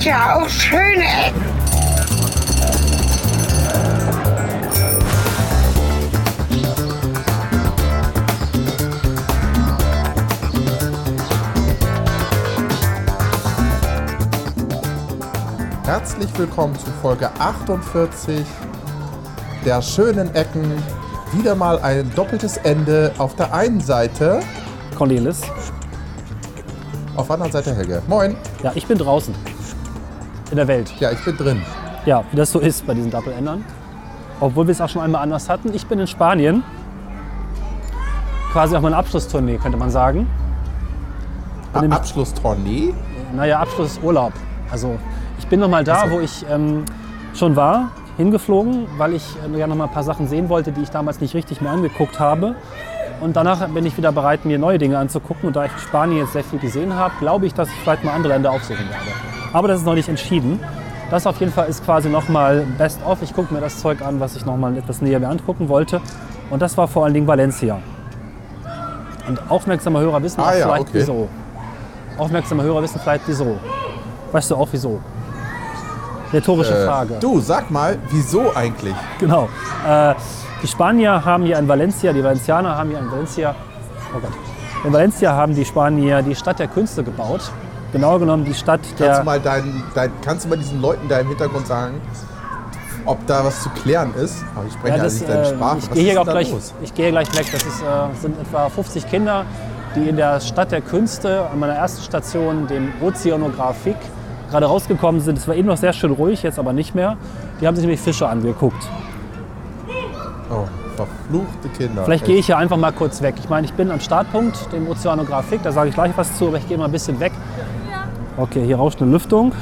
gibt ja auch schöne Ecken. Herzlich willkommen zu Folge 48 der schönen Ecken. Wieder mal ein doppeltes Ende. Auf der einen Seite, Cornelis. auf der anderen Seite Helge. Moin. Ja, ich bin draußen. In der Welt. Ja, ich bin drin. Ja, wie das so ist bei diesen Doppelendern. Obwohl wir es auch schon einmal anders hatten. Ich bin in Spanien. Quasi auf meiner Abschlusstournee, könnte man sagen. Ah, Abschlusstournee. Naja, Abschlussurlaub. Also ich bin noch mal da, Ach so. wo ich ähm, schon war, hingeflogen, weil ich äh, ja noch mal ein paar Sachen sehen wollte, die ich damals nicht richtig mir angeguckt habe. Und danach bin ich wieder bereit, mir neue Dinge anzugucken. Und da ich in Spanien jetzt sehr viel gesehen habe, glaube ich, dass ich vielleicht mal andere Länder aufsuchen werde. Aber das ist noch nicht entschieden. Das auf jeden Fall ist quasi noch mal Best of. Ich gucke mir das Zeug an, was ich noch mal etwas näher mir angucken wollte. Und das war vor allen Dingen Valencia. Und aufmerksame Hörer wissen Ah ja, vielleicht okay. wieso. Aufmerksame Hörer wissen vielleicht wieso. Weißt du auch wieso? Rhetorische Äh, Frage. du, sag mal, wieso eigentlich? Genau. Äh, die Spanier haben hier in Valencia, die Valencianer haben hier in Valencia, oh Gott, in Valencia haben die Spanier die Stadt der Künste gebaut. Genau genommen die Stadt Kannst du der. mal dein, dein, kannst du mal diesen Leuten da im Hintergrund sagen, ob da was zu klären ist? Aber ich spreche ja, das, nicht deine äh, Sprache. ich gehe hier auch gleich, los? ich gehe gleich weg. Das ist, äh, sind etwa 50 Kinder, die in der Stadt der Künste an meiner ersten Station, dem Ozeanografik, gerade rausgekommen sind. Es war eben noch sehr schön ruhig, jetzt aber nicht mehr. Die haben sich nämlich Fische angeguckt. Oh, verfluchte Kinder. Vielleicht gehe ich hier einfach mal kurz weg. Ich meine, ich bin am Startpunkt, dem Ozeanografik, da sage ich gleich was zu, aber ich gehe mal ein bisschen weg. Okay, hier rauscht eine Lüftung.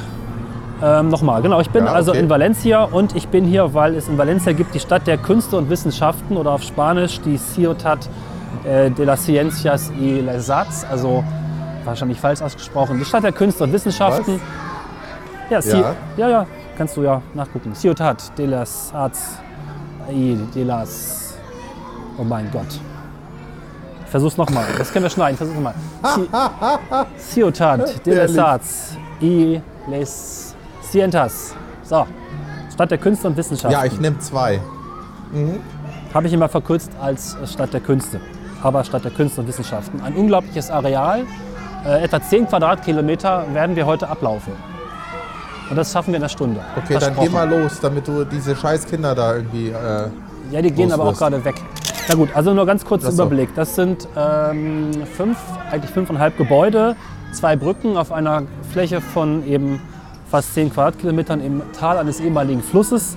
Ähm, Nochmal, genau, ich bin Ja, also okay. in Valencia und ich bin hier, weil es in Valencia gibt die Stadt der Künste und Wissenschaften oder auf Spanisch die Ciutat äh, de las Ciencias y les Arts, also wahrscheinlich falsch ausgesprochen, die Stadt der Künste und Wissenschaften. Ja, Ja. ja, ja, kannst du ja nachgucken. Ciutat de las Arts y de las Oh mein Gott. Versuch's nochmal. Das können wir schneiden. Versuch's nochmal. Ci- Ciutat de Herrlich. Arts y les Cientas. So. Stadt der Künste und Wissenschaften. Ja, ich nehme zwei. Habe ich immer verkürzt als Stadt der Künste. Aber Stadt der Künste und Wissenschaften. Ein unglaubliches Areal. Äh, etwa 10 Quadratkilometer werden wir heute ablaufen. Und das schaffen wir in einer Stunde. Okay, dann geh mal los, damit du diese scheiß Kinder da irgendwie. Äh, Ja, die gehen aber auch gerade weg. Na gut, also nur ganz kurz so. Überblick. Das sind ähm, fünf, eigentlich fünfeinhalb Gebäude, zwei Brücken auf einer Fläche von eben fast 10 Quadratkilometern im Tal eines ehemaligen Flusses.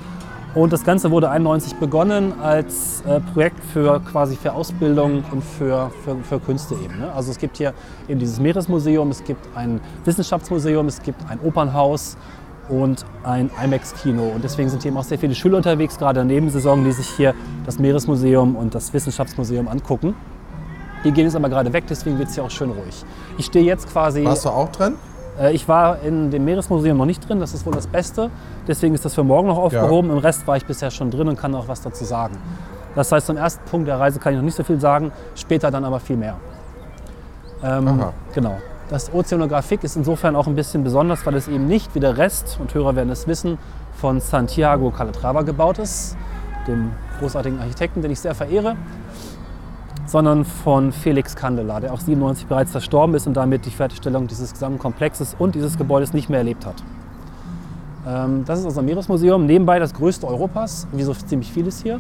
Und das Ganze wurde 91 begonnen als äh, Projekt für quasi für Ausbildung und für, für, für Künste eben. Ne? Also es gibt hier eben dieses Meeresmuseum, es gibt ein Wissenschaftsmuseum, es gibt ein Opernhaus und ein IMAX-Kino. Und deswegen sind hier eben auch sehr viele Schüler unterwegs, gerade in der Nebensaison, die sich hier das Meeresmuseum und das Wissenschaftsmuseum angucken. Die gehen jetzt aber gerade weg, deswegen wird es hier auch schön ruhig. Ich stehe jetzt quasi. warst du auch drin? Äh, Ich war in dem Meeresmuseum noch nicht drin, das ist wohl das Beste. Deswegen ist das für morgen noch aufgehoben. Im Rest war ich bisher schon drin und kann auch was dazu sagen. Das heißt, zum ersten Punkt der Reise kann ich noch nicht so viel sagen, später dann aber viel mehr. Ähm, Aha. genau. Das Ozeanografik ist insofern auch ein bisschen besonders, weil es eben nicht wie der Rest, und Hörer werden es wissen, von Santiago Calatrava gebaut ist, dem großartigen Architekten, den ich sehr verehre, sondern von Felix Kandela, der auch 97 bereits verstorben ist und damit die Fertigstellung dieses gesamten Komplexes und dieses Gebäudes nicht mehr erlebt hat. Ähm, das ist unser Meeresmuseum, nebenbei das größte Europas, wie so ziemlich vieles hier,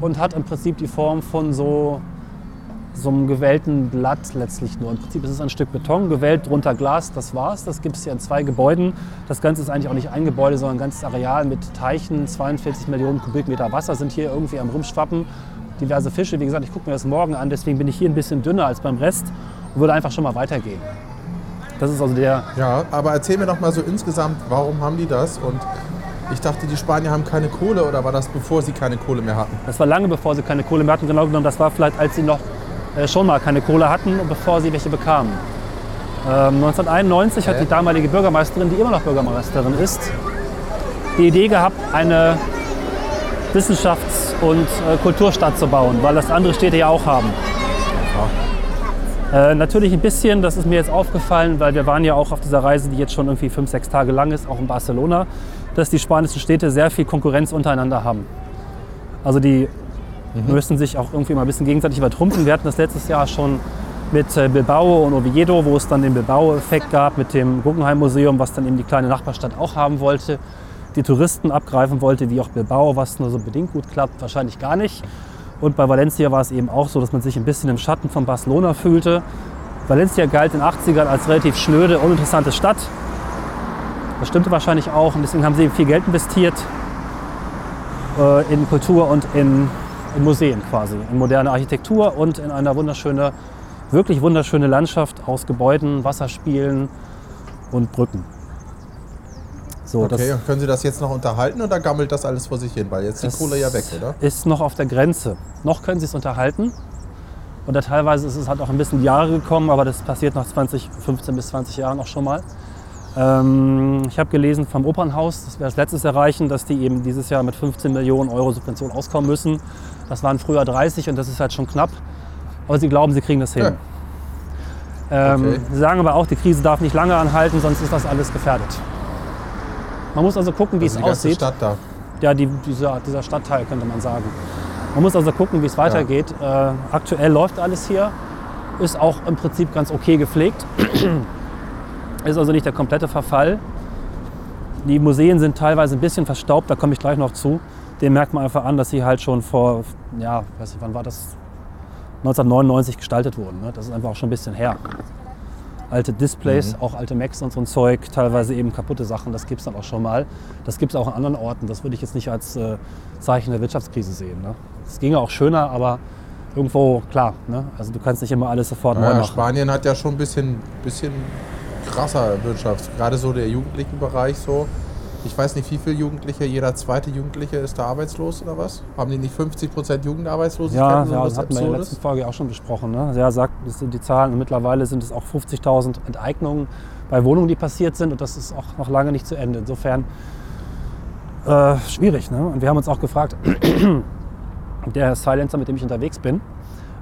und hat im Prinzip die Form von so, so einem gewellten Blatt letztlich nur. Im Prinzip ist es ein Stück Beton, gewellt, drunter Glas, das war's. Das gibt es hier in zwei Gebäuden. Das Ganze ist eigentlich auch nicht ein Gebäude, sondern ein ganzes Areal mit Teichen, 42 Millionen Kubikmeter Wasser sind hier irgendwie am Rumschwappen. Diverse Fische, wie gesagt, ich gucke mir das morgen an, deswegen bin ich hier ein bisschen dünner als beim Rest und würde einfach schon mal weitergehen. Das ist also der, Ja, aber erzähl mir doch mal so insgesamt, warum haben die das? Und ich dachte, die Spanier haben keine Kohle oder war das bevor sie keine Kohle mehr hatten? Das war lange bevor sie keine Kohle mehr hatten. Genau genommen, das war vielleicht, als sie noch äh, schon mal keine Kohle hatten bevor sie welche bekamen. Ähm, 1991 hat die damalige Bürgermeisterin, die immer noch Bürgermeisterin ist, die Idee gehabt, eine Wissenschafts- und äh, Kulturstadt zu bauen, weil das andere Städte ja auch haben. Äh, natürlich ein bisschen, das ist mir jetzt aufgefallen, weil wir waren ja auch auf dieser Reise, die jetzt schon irgendwie fünf, sechs Tage lang ist, auch in Barcelona, dass die spanischen Städte sehr viel Konkurrenz untereinander haben. Also die müssen sich auch irgendwie mal ein bisschen gegenseitig übertrumpfen. Wir hatten das letztes Jahr schon mit äh, Bilbao und Oviedo, wo es dann den Bilbao-Effekt gab mit dem Guggenheim-Museum, was dann eben die kleine Nachbarstadt auch haben wollte, die Touristen abgreifen wollte, wie auch Bilbao, was nur so bedingt gut klappt, wahrscheinlich gar nicht. Und bei Valencia war es eben auch so, dass man sich ein bisschen im Schatten von Barcelona fühlte. Valencia galt in den 80ern als relativ schnöde, uninteressante Stadt. Das stimmte wahrscheinlich auch und deswegen haben sie viel Geld investiert äh, in Kultur und in, in Museen quasi, in moderne Architektur und in eine wunderschöne, wirklich wunderschöne Landschaft aus Gebäuden, Wasserspielen und Brücken. So, Okay, das und können Sie das jetzt noch unterhalten oder gammelt das alles vor sich hin? Weil jetzt die Das Kohle ja weg, oder? ist noch auf der Grenze. Noch können sie es unterhalten. Oder teilweise ist es halt auch ein bisschen die Jahre gekommen, aber das passiert nach 20, 15 bis 20 Jahren auch schon mal. Ähm, ich habe gelesen vom Opernhaus, das wäre das letztes erreichen, dass die eben dieses Jahr mit 15 Millionen Euro Subvention auskommen müssen. Das waren früher 30 und das ist halt schon knapp. Aber sie glauben, sie kriegen das hin. Ja. Ähm, Okay. Sie sagen aber auch, die Krise darf nicht lange anhalten, sonst ist das alles gefährdet. Man muss also gucken, wie Also es aussieht. Stadt da. Ja, die, dieser, dieser Stadtteil könnte man sagen. Man muss also gucken, wie es weitergeht. Äh, aktuell läuft alles hier, ist auch im Prinzip ganz okay gepflegt. ist also nicht der komplette Verfall. Die Museen sind teilweise ein bisschen verstaubt, da komme ich gleich noch zu. Den merkt man einfach an, dass sie halt schon vor, ja, weiß nicht, wann war das? 1999 gestaltet wurden. Ne? Das ist einfach auch schon ein bisschen her. Alte Displays, auch alte Macs und so ein Zeug, teilweise eben kaputte Sachen, das gibt es dann auch schon mal. Das gibt es auch an anderen Orten. Das würde ich jetzt nicht als äh, Zeichen der Wirtschaftskrise sehen. Ne? Es ginge auch schöner, aber irgendwo, klar, ne? also du kannst nicht immer alles sofort neu Ja, machen. Spanien hat ja schon ein bisschen, bisschen krasser Wirtschaft. Gerade so der jugendlichen Bereich so. Ich weiß nicht, wie viele Jugendliche, jeder zweite Jugendliche ist da arbeitslos oder was? Haben die nicht 50% Jugendarbeitslosigkeit? Ja, ja das hatten wir in der letzten Folge auch schon besprochen. Ne? Ja, sagt, das sind die Zahlen und mittlerweile sind es auch 50.000 Enteignungen bei Wohnungen, die passiert sind und das ist auch noch lange nicht zu Ende. Insofern äh, schwierig. Ne? Und wir haben uns auch gefragt, der Silencer, mit dem ich unterwegs bin,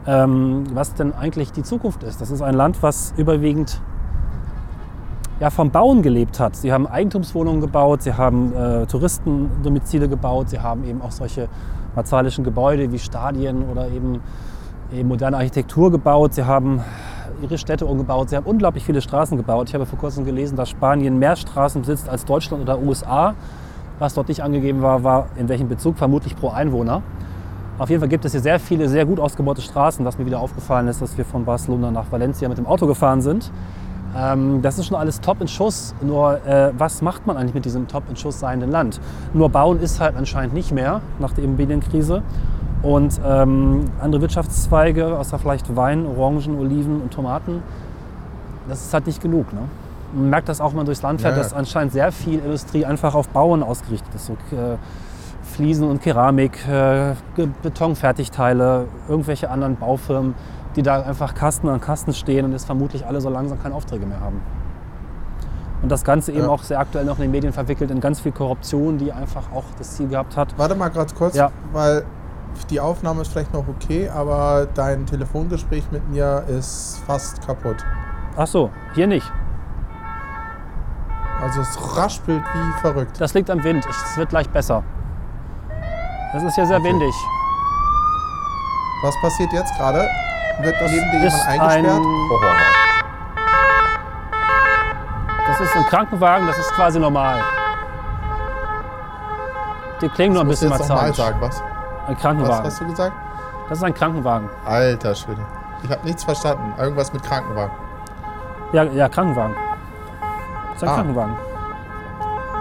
ähm, was denn eigentlich die Zukunft ist. Das ist ein Land, was überwiegend ja, vom Bauen gelebt hat. Sie haben Eigentumswohnungen gebaut, sie haben äh, Touristendomizile gebaut, sie haben eben auch solche martialischen Gebäude wie Stadien oder eben, eben moderne Architektur gebaut. Sie haben ihre Städte umgebaut, sie haben unglaublich viele Straßen gebaut. Ich habe vor kurzem gelesen, dass Spanien mehr Straßen besitzt als Deutschland oder USA. Was dort nicht angegeben war, war in welchem Bezug, vermutlich pro Einwohner. Auf jeden Fall gibt es hier sehr viele, sehr gut ausgebaute Straßen, was mir wieder aufgefallen ist, dass wir von Barcelona nach Valencia mit dem Auto gefahren sind. Ähm, das ist schon alles top in Schuss. Nur äh, was macht man eigentlich mit diesem top in Schuss seienden Land? Nur bauen ist halt anscheinend nicht mehr nach der Immobilienkrise. Und ähm, andere Wirtschaftszweige, außer vielleicht Wein, Orangen, Oliven und Tomaten, das ist halt nicht genug. Ne? Man merkt das auch, wenn man durchs Land fährt, Ja, dass anscheinend sehr viel Industrie einfach auf Bauen ausgerichtet ist. So, äh, Fliesen und Keramik, äh, Betonfertigteile, irgendwelche anderen Baufirmen, die da einfach Kasten an Kasten stehen und jetzt vermutlich alle so langsam keine Aufträge mehr haben. Und das Ganze eben Ja. auch sehr aktuell noch in den Medien verwickelt in ganz viel Korruption, die einfach auch das Ziel gehabt hat. Warte mal ganz kurz, Ja. weil die Aufnahme ist vielleicht noch okay, aber dein Telefongespräch mit mir ist fast kaputt. Ach so, hier nicht. Also es raspelt wie verrückt. Das liegt am Wind. Es wird gleich besser. Das ist hier sehr Okay. windig. Was passiert jetzt gerade? Wird Das neben dir ist jemand eingesperrt? ein- Oh. Das ist ein Krankenwagen, das ist quasi normal. Die klingen nur ein bisschen martialisch. sagen, was? Ein Was Krankenwagen. hast du gesagt? Das ist ein Krankenwagen. Alter Schwede. Ich habe nichts verstanden. Irgendwas mit Krankenwagen. Ja, ja Krankenwagen. Das ist ein Ah. Krankenwagen.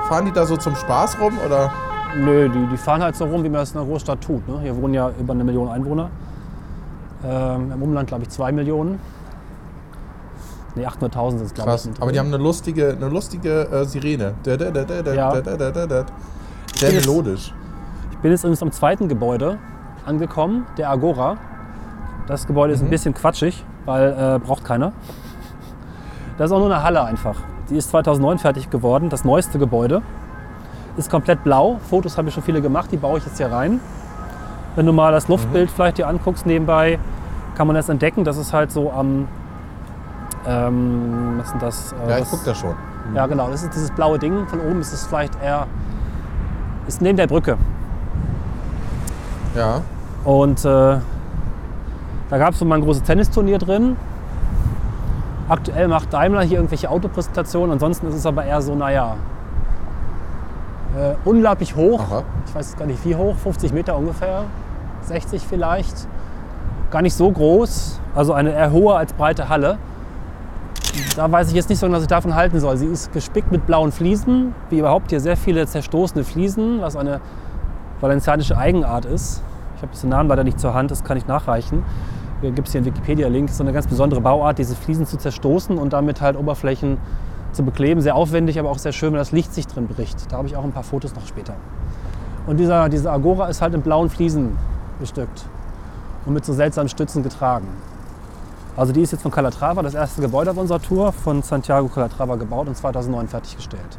Fahren die da so zum Spaß rum oder? Nö, die, die fahren halt so rum, wie man es in einer Großstadt tut. Ne? Hier wohnen ja über eine Million Einwohner. Ähm, Im Umland, glaube ich, zwei Millionen. Ne, 800.000 sind es, glaube ich. Sind Aber die haben eine lustige, eine lustige äh, Sirene. Da, da, da, da, da, Ja. da, da, da, da. Sehr melodisch. Ich bin jetzt übrigens am zweiten Gebäude angekommen, der Agora. Das Gebäude Mhm. ist ein bisschen quatschig, weil äh, braucht keiner. Das ist auch nur eine Halle einfach. Die ist 2009 fertig geworden, das neueste Gebäude. Ist komplett blau. Fotos habe ich schon viele gemacht, die baue ich jetzt hier rein. Wenn du mal das Luftbild Mhm. vielleicht dir anguckst nebenbei, kann man das entdecken. Das ist halt so am Ähm, was ist denn das? Äh, Ja, ich das- guck da schon. Ja, genau. Das ist dieses blaue Ding. Von oben ist es vielleicht eher. Ist neben der Brücke. Ja. Und äh, da gab es so mal ein großes Tennisturnier drin. Aktuell macht Daimler hier irgendwelche Autopräsentationen. Ansonsten ist es aber eher so, naja, äh, unglaublich hoch. Aha. Ich weiß gar nicht wie hoch, 50 Meter ungefähr, 60 vielleicht. Gar nicht so groß, also eine eher hohe als breite Halle. Da weiß ich jetzt nicht so, genau, was ich davon halten soll. Sie ist gespickt mit blauen Fliesen, wie überhaupt hier sehr viele zerstoßene Fliesen, was eine valencianische Eigenart ist. Ich habe den Namen leider nicht zur Hand, das kann ich nachreichen. Hier gibt es hier einen Wikipedia-Link. Es ist eine ganz besondere Bauart, diese Fliesen zu zerstoßen und damit halt Oberflächen zu bekleben. Sehr aufwendig, aber auch sehr schön, wenn das Licht sich drin bricht. Da habe ich auch ein paar Fotos noch später. Und dieser, diese Agora ist halt in blauen Fliesen bestückt und mit so seltsamen Stützen getragen. Also die ist jetzt von Calatrava, das erste Gebäude auf unserer Tour, von Santiago Calatrava gebaut und 2009 fertiggestellt.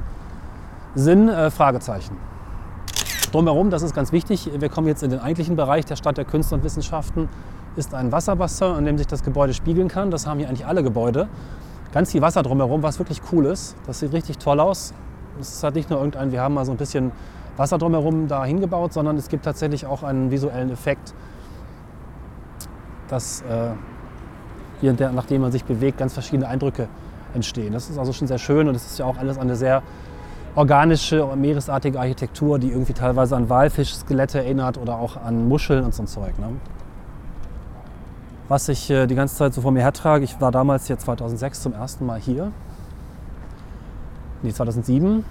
Sinn, äh, Fragezeichen. Drumherum, das ist ganz wichtig, wir kommen jetzt in den eigentlichen Bereich der Stadt der Künste und Wissenschaften, ist ein Wasserbassin, in dem sich das Gebäude spiegeln kann. Das haben hier eigentlich alle Gebäude. Ganz viel Wasser drumherum, was wirklich cool ist. Das sieht richtig toll aus. Es ist halt nicht nur irgendein, wir haben mal so ein bisschen Wasser drumherum da hingebaut, sondern es gibt tatsächlich auch einen visuellen Effekt, dass äh, hier, der, nachdem man sich bewegt, ganz verschiedene Eindrücke entstehen. Das ist also schon sehr schön und es ist ja auch alles eine sehr organische, meeresartige Architektur, die irgendwie teilweise an Walfischskelette erinnert oder auch an Muscheln und so ein Zeug. Ne? Was ich äh, die ganze Zeit so vor mir hertrage, ich war damals hier 2006 zum ersten Mal hier. Nee, 2007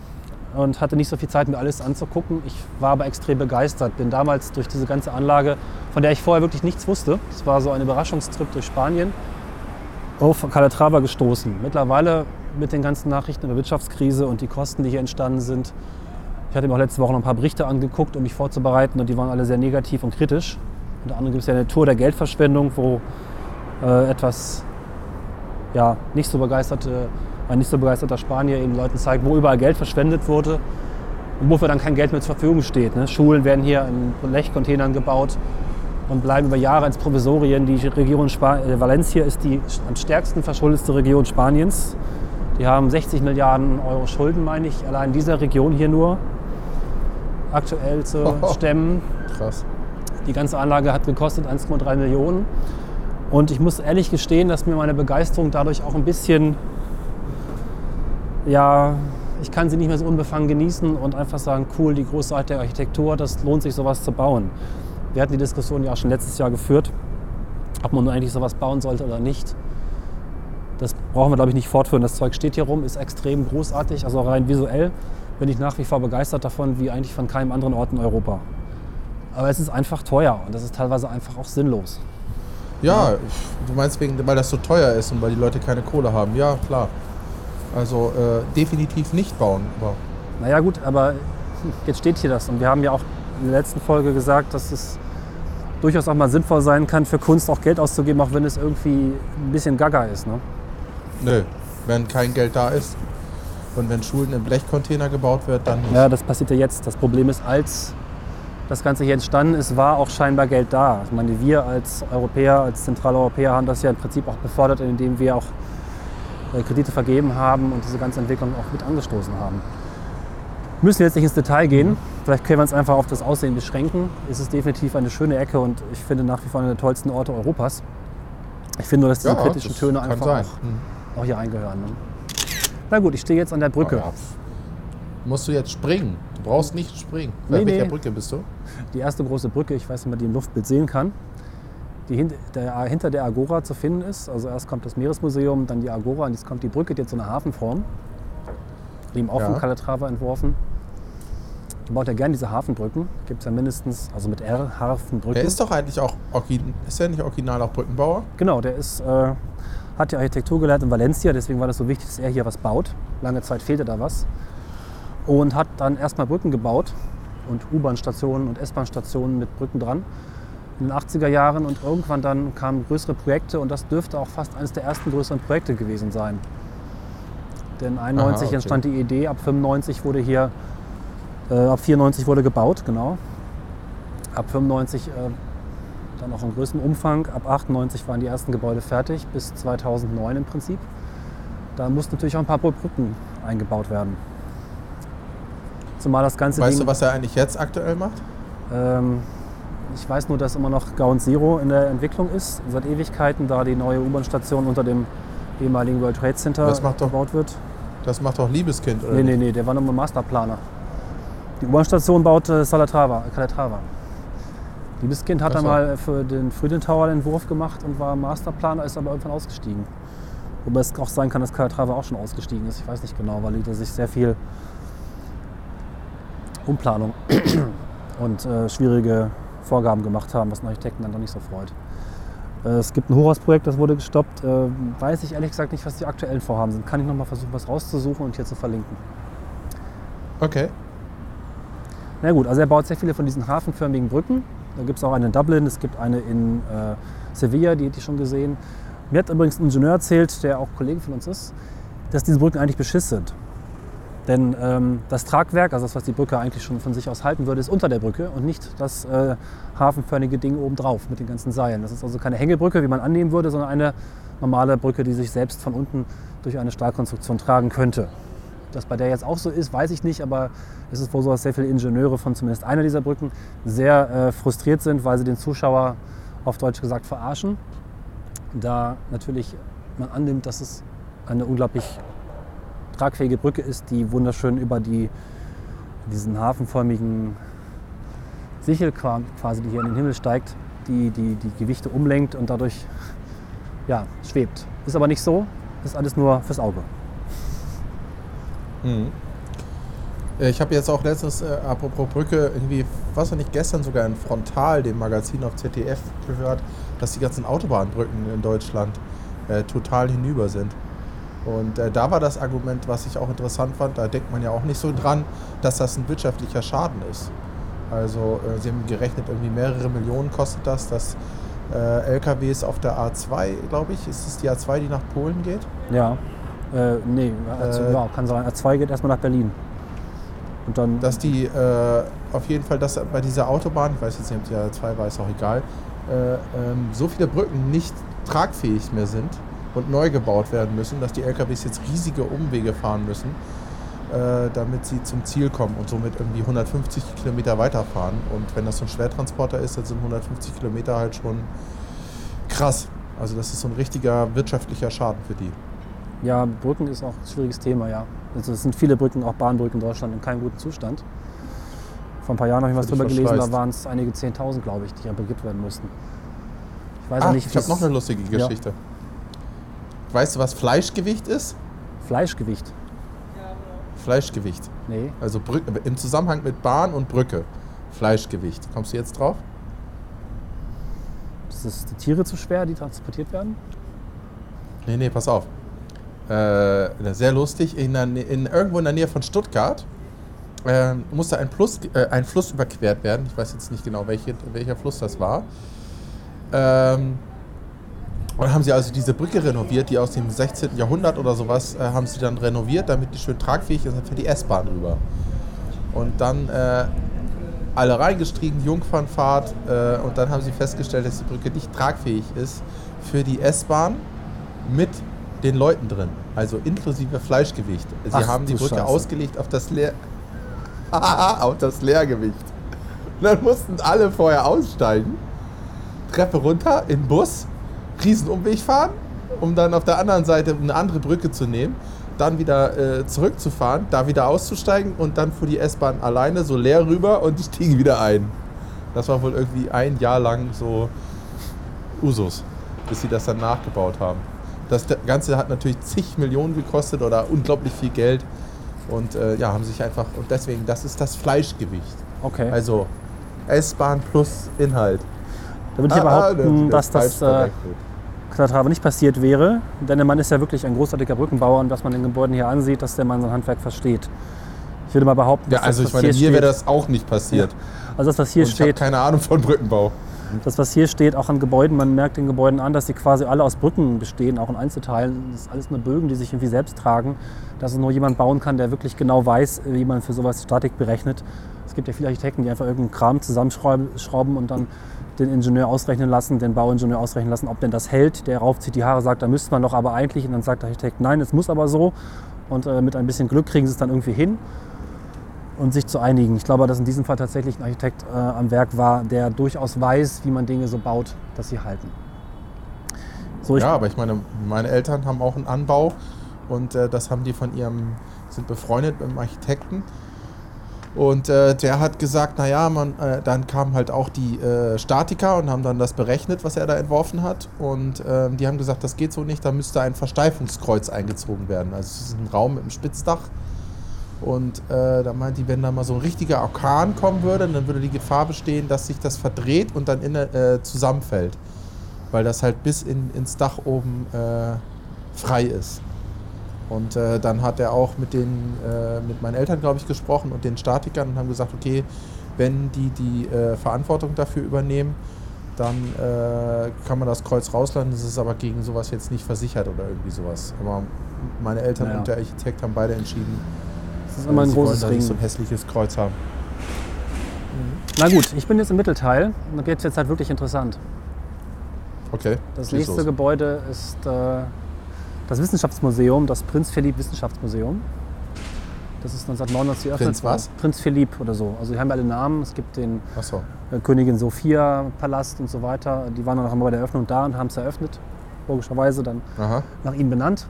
und hatte nicht so viel Zeit, mir alles anzugucken. Ich war aber extrem begeistert. Bin damals durch diese ganze Anlage, von der ich vorher wirklich nichts wusste, es war so ein Überraschungstrip durch Spanien, auf Calatrava gestoßen. Mittlerweile mit den ganzen Nachrichten über Wirtschaftskrise und die Kosten, die hier entstanden sind. Ich hatte mir auch letzte Woche noch ein paar Berichte angeguckt, um mich vorzubereiten und die waren alle sehr negativ und kritisch. Unter anderem gibt es ja eine Tour der Geldverschwendung, wo äh, etwas ja, nicht so begeisterte, ein nicht so begeisterter Spanier eben Leuten zeigt, wo überall Geld verschwendet wurde und wofür dann kein Geld mehr zur Verfügung steht. Ne? Schulen werden hier in Blechcontainern gebaut und bleiben über Jahre als Provisorien. Die Region Spa äh, Valencia ist die am stärksten verschuldetste Region Spaniens. Die haben 60 Milliarden Euro Schulden, meine ich, allein in dieser Region hier nur aktuell zu stemmen. Krass. Die ganze Anlage hat gekostet 1,3 Millionen. Und ich muss ehrlich gestehen, dass mir meine Begeisterung dadurch auch ein bisschen, ja, ich kann sie nicht mehr so unbefangen genießen und einfach sagen, cool, die großartige Architektur, das lohnt sich sowas zu bauen. Wir hatten die Diskussion ja auch schon letztes Jahr geführt, ob man nun eigentlich sowas bauen sollte oder nicht. Das brauchen wir, glaube ich, nicht fortführen. Das Zeug steht hier rum, ist extrem großartig, also rein visuell bin ich nach wie vor begeistert davon, wie eigentlich von keinem anderen Ort in Europa. Aber es ist einfach teuer und das ist teilweise einfach auch sinnlos. Ja, du meinst wegen, weil das so teuer ist und weil die Leute keine Kohle haben. Ja, klar. Also äh, definitiv nicht bauen. Aber Naja gut, aber jetzt steht hier das und wir haben ja auch in der letzten Folge gesagt, dass es durchaus auch mal sinnvoll sein kann, für Kunst auch Geld auszugeben, auch wenn es irgendwie ein bisschen gaga ist. Ne? nö, wenn kein Geld da ist und wenn Schulen in Blechcontainer gebaut wird, dann nicht. Ja, das passiert ja jetzt. Das Problem ist, als das Ganze hier entstanden ist, war auch scheinbar Geld da. Ich meine, wir als Europäer, als Zentraleuropäer haben das ja im Prinzip auch befördert, indem wir auch Kredite vergeben haben und diese ganze Entwicklung auch mit angestoßen haben. Müssen jetzt nicht ins Detail gehen. Vielleicht können wir uns einfach auf das Aussehen beschränken. Es ist definitiv eine schöne Ecke und ich finde nach wie vor einer der tollsten Orte Europas. Ich finde nur, dass diese Ja, kritischen das Töne einfach auch, Hm. auch hier reingehören. Ne? Na gut, ich stehe jetzt an der Brücke. Ja. Musst du jetzt springen? Du brauchst nicht springen. Nee, Bei welcher nee. Brücke bist du? die erste große Brücke, ich weiß nicht, ob man die im Luftbild sehen kann, die der, hinter der Agora zu finden ist. Also erst kommt das Meeresmuseum, dann die Agora und jetzt kommt die Brücke, die hat so eine Hafenform. Die eben auch Ja. von Calatrava entworfen. Die baut ja gerne diese Hafenbrücken. Gibt es ja mindestens, also mit R, Hafenbrücken. Der ist doch eigentlich auch, ist er nicht original auch Brückenbauer? Genau, der ist, äh, hat die Architektur gelernt in Valencia, deswegen war das so wichtig, dass er hier was baut. Lange Zeit fehlte da was. Und hat dann erstmal Brücken gebaut und U-Bahn-Stationen und S-Bahn-Stationen mit Brücken dran in den 80er Jahren und irgendwann dann kamen größere Projekte und das dürfte auch fast eines der ersten größeren Projekte gewesen sein. Denn 91 okay. entstand die Idee, ab 95 wurde hier, äh, ab 94 wurde gebaut, genau. Ab 95 äh, dann auch in größerem Umfang. Ab 98 waren die ersten Gebäude fertig, bis 2009 im Prinzip. Da mussten natürlich auch ein paar Brücken eingebaut werden. Zumal das ganze Weißt Ding, du, was er eigentlich jetzt aktuell macht? ähm, ich weiß nur, dass immer noch Ground Zero in der Entwicklung ist, seit Ewigkeiten, da die neue U-Bahn-Station unter dem ehemaligen World Trade Center gebaut wird. Das macht doch Liebeskind, oder? Nee, nee, nee, der war nochmal Masterplaner. Die U-Bahn-Station baute Salatrava, Calatrava. Liebeskind hat so. mal für den Freedom Tower den Entwurf gemacht und war Masterplaner, ist aber irgendwann ausgestiegen. Wobei es auch sein kann, dass Calatrava auch schon ausgestiegen ist. Ich weiß nicht genau, weil die sich sehr viel Umplanung und äh, schwierige Vorgaben gemacht haben, was den Architekten dann doch nicht so freut. Äh, es gibt ein Hochhausprojekt, das wurde gestoppt. Äh, weiß ich ehrlich gesagt nicht, was die aktuellen Vorhaben sind. Kann ich noch mal versuchen, was rauszusuchen und hier zu verlinken. Okay. Na gut, also er baut sehr viele von diesen hafenförmigen Brücken. Da gibt es auch eine in Dublin, es gibt eine in äh, Sevilla, die hätte ich schon gesehen. Mir hat übrigens ein Ingenieur erzählt, der auch Kollege von uns ist, dass diese Brücken eigentlich Beschiss sind. Denn ähm, das Tragwerk, also das, was die Brücke eigentlich schon von sich aus halten würde, ist unter der Brücke und nicht das äh, hafenförmige Ding obendrauf mit den ganzen Seilen. Das ist also keine Hängebrücke, wie man annehmen würde, sondern eine normale Brücke, die sich selbst von unten durch eine Stahlkonstruktion tragen könnte. Das bei der jetzt auch so ist, weiß ich nicht, aber es ist wohl so, dass sehr viele Ingenieure von zumindest einer dieser Brücken sehr äh, frustriert sind, weil sie den Zuschauer auf Deutsch gesagt verarschen. Da natürlich man annimmt, dass es eine unglaublich tragfähige Brücke ist, die wunderschön über die, diesen hafenförmigen Sichel qua- quasi, die hier in den Himmel steigt, die, die die Gewichte umlenkt und dadurch ja, schwebt. Ist aber nicht so, ist alles nur fürs Auge. Mhm. Ich habe jetzt auch letztens, äh, apropos Brücke, irgendwie, was nicht gestern sogar in Frontal, dem Magazin auf ZDF, gehört, dass die ganzen Autobahnbrücken in Deutschland äh, total hinüber sind. Und äh, da war das Argument, was ich auch interessant fand, da denkt man ja auch nicht so dran, dass das ein wirtschaftlicher Schaden ist. Also äh, sie haben gerechnet, irgendwie mehrere Millionen kostet das, dass äh, LKWs auf der A2, glaube ich, ist es die A2, die nach Polen geht? Ja, äh, nee, also, ja, kann sein. A2 geht erstmal nach Berlin. Und dann, dass die äh, auf jeden Fall, dass bei dieser Autobahn, ich weiß jetzt nicht, ob die A2 war, ist auch egal, äh, ähm, so viele Brücken nicht tragfähig mehr sind und neu gebaut werden müssen, dass die LKWs jetzt riesige Umwege fahren müssen, äh, damit sie zum Ziel kommen und somit irgendwie 150 Kilometer weiterfahren. Und wenn das so ein Schwertransporter ist, dann sind 150 Kilometer halt schon krass. Also das ist so ein richtiger wirtschaftlicher Schaden für die. ja, Brücken ist auch ein schwieriges Thema, ja. Also es sind viele Brücken, auch Bahnbrücken in Deutschland, in keinem guten Zustand. Vor ein paar Jahren habe ich was drüber gelesen, da waren es einige 10.000, glaube ich, die repariert werden mussten. Ich weiß Ah, ja nicht, ich habe noch eine lustige Ja. Weißt du, was Fleischgewicht ist? Fleischgewicht. Fleischgewicht. Nee, Also Brück, im Zusammenhang mit Bahn und Brücke. Fleischgewicht. Kommst du jetzt drauf? ist es die Tiere zu schwer, die transportiert werden? Nee, nee, pass auf. Äh, sehr lustig. In, der, in, irgendwo in der Nähe von Stuttgart äh, musste ein, Plus, äh, ein Fluss überquert werden. Ich weiß jetzt nicht genau, welche, welcher Fluss das war. Ähm, und dann haben sie also diese Brücke renoviert, die aus dem 16. Jahrhundert oder sowas, äh, haben sie dann renoviert, damit die schön tragfähig ist für die S-Bahn rüber. Und dann äh, alle reingestiegen, Jungfernfahrt, äh, und dann haben sie festgestellt, dass die Brücke nicht tragfähig ist für die S-Bahn mit den Leuten drin, also inklusive Fleischgewicht. Sie Ach, haben die Brücke Scheiße. ausgelegt auf das Leer auf das Leergewicht. Und dann mussten alle vorher aussteigen, Treppe runter, in den Bus, Riesenumweg fahren, um dann auf der anderen Seite eine andere Brücke zu nehmen, dann wieder äh, zurückzufahren, da wieder auszusteigen und dann fuhr die S-Bahn alleine so leer rüber und die stiegen wieder ein. Das war wohl irgendwie ein Jahr lang so Usus, bis sie das dann nachgebaut haben. Das Ganze hat natürlich zig Millionen gekostet oder unglaublich viel Geld. Und äh, ja, haben sich einfach, und deswegen, das ist das Fleischgewicht. Okay. Also S-Bahn plus Inhalt. da würde ich Ah, ah, behaupten, das- dass das das äh, Calatrava nicht passiert wäre. Denn der Mann ist ja wirklich ein großartiger Brückenbauer und was man den Gebäuden hier ansieht, dass der Mann sein Handwerk versteht. Ich würde mal behaupten, Ja, dass also das, ich was meine, hier wäre das auch nicht passiert. also das, was hier Und ich steht, keine Ahnung von Brückenbau. das, was hier steht, auch an Gebäuden, man merkt den Gebäuden an, dass sie quasi alle aus Brücken bestehen, auch in Einzelteilen. Das ist alles nur Bögen, die sich irgendwie selbst tragen. Dass es nur jemand bauen kann, der wirklich genau weiß, wie man für sowas Statik berechnet. Es gibt ja viele Architekten, die einfach irgendeinen Kram zusammenschrauben schrauben und dann den Ingenieur ausrechnen lassen, den Bauingenieur ausrechnen lassen, ob denn das hält. Der raufzieht die Haare, sagt, da müsste man doch aber eigentlich. Und dann sagt der Architekt, nein, es muss aber so. Und äh, mit ein bisschen Glück kriegen sie es dann irgendwie hin und sich zu einigen. Ich glaube, dass in diesem Fall tatsächlich ein Architekt äh, am Werk war, der durchaus weiß, wie man Dinge so baut, dass sie halten. So, ja, aber ich meine, meine Eltern haben auch einen Anbau und äh, das haben die von ihrem, sind befreundet mit einem Architekten. Und äh, der hat gesagt, naja, man, äh, dann kamen halt auch die äh, Statiker und haben dann das berechnet, was er da entworfen hat. Und ähm, die haben gesagt, das geht so nicht, da müsste ein Versteifungskreuz eingezogen werden. Also es ist ein Raum mit einem Spitzdach. Und äh, da meint die, wenn da mal so ein richtiger Orkan kommen würde, dann würde die Gefahr bestehen, dass sich das verdreht und dann in, äh, zusammenfällt. Weil das halt bis in, ins Dach oben äh, frei ist. Und äh, dann hat er auch mit, den, äh, mit meinen Eltern, glaube ich, gesprochen und den Statikern und haben gesagt, okay, wenn die die äh, Verantwortung dafür übernehmen, dann äh, kann man das Kreuz rausladen. Das ist aber gegen sowas jetzt nicht versichert oder irgendwie sowas. Aber meine Eltern naja. und der Architekt haben beide entschieden, das ist immer ein großes Ring. so ein hässliches Kreuz haben. Na gut, ich bin jetzt im Mittelteil und da geht es jetzt halt wirklich interessant. Okay. Das nächste los. Gebäude ist äh, das Wissenschaftsmuseum, das Prinz Philipp Wissenschaftsmuseum. Das ist 1999 eröffnet. Prinz was? Prinz Philipp oder so. Also die haben alle Namen. Es gibt den so. äh, Königin Sophia Palast und so weiter. Die waren dann auch immer bei der Eröffnung da und haben es eröffnet. Logischerweise dann Aha. nach ihnen benannt.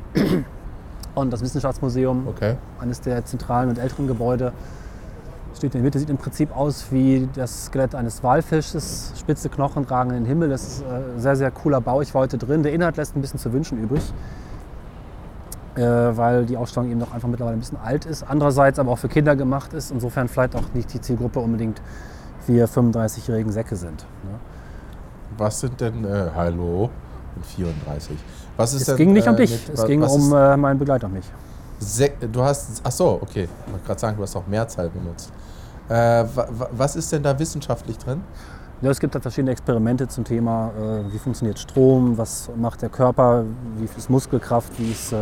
Und das Wissenschaftsmuseum, okay. eines der zentralen und älteren Gebäude, steht in der Mitte, sieht im Prinzip aus wie das Skelett eines Walfisches. Spitze Knochen ragen in den Himmel. Das ist ein äh, sehr, sehr cooler Bau. Ich war heute drin. Der Inhalt lässt ein bisschen zu wünschen übrig äh, weil die Ausstellung eben noch einfach mittlerweile ein bisschen alt ist. Andererseits aber auch für Kinder gemacht ist, insofern vielleicht auch nicht die Zielgruppe unbedingt wir 35-jährigen Säcke sind. Ne? Was sind denn, äh, hallo, und 34. Was ist es denn, ging nicht äh, um dich, mit, es ging um äh, meinen Begleiter mich. du hast, ach so, okay. Ich wollte gerade sagen, du hast auch Mehrzahl benutzt. Äh, was ist denn da wissenschaftlich drin? Ja, es gibt halt verschiedene Experimente zum Thema, äh, wie funktioniert Strom, was macht der Körper, wie ist Muskelkraft, wie ist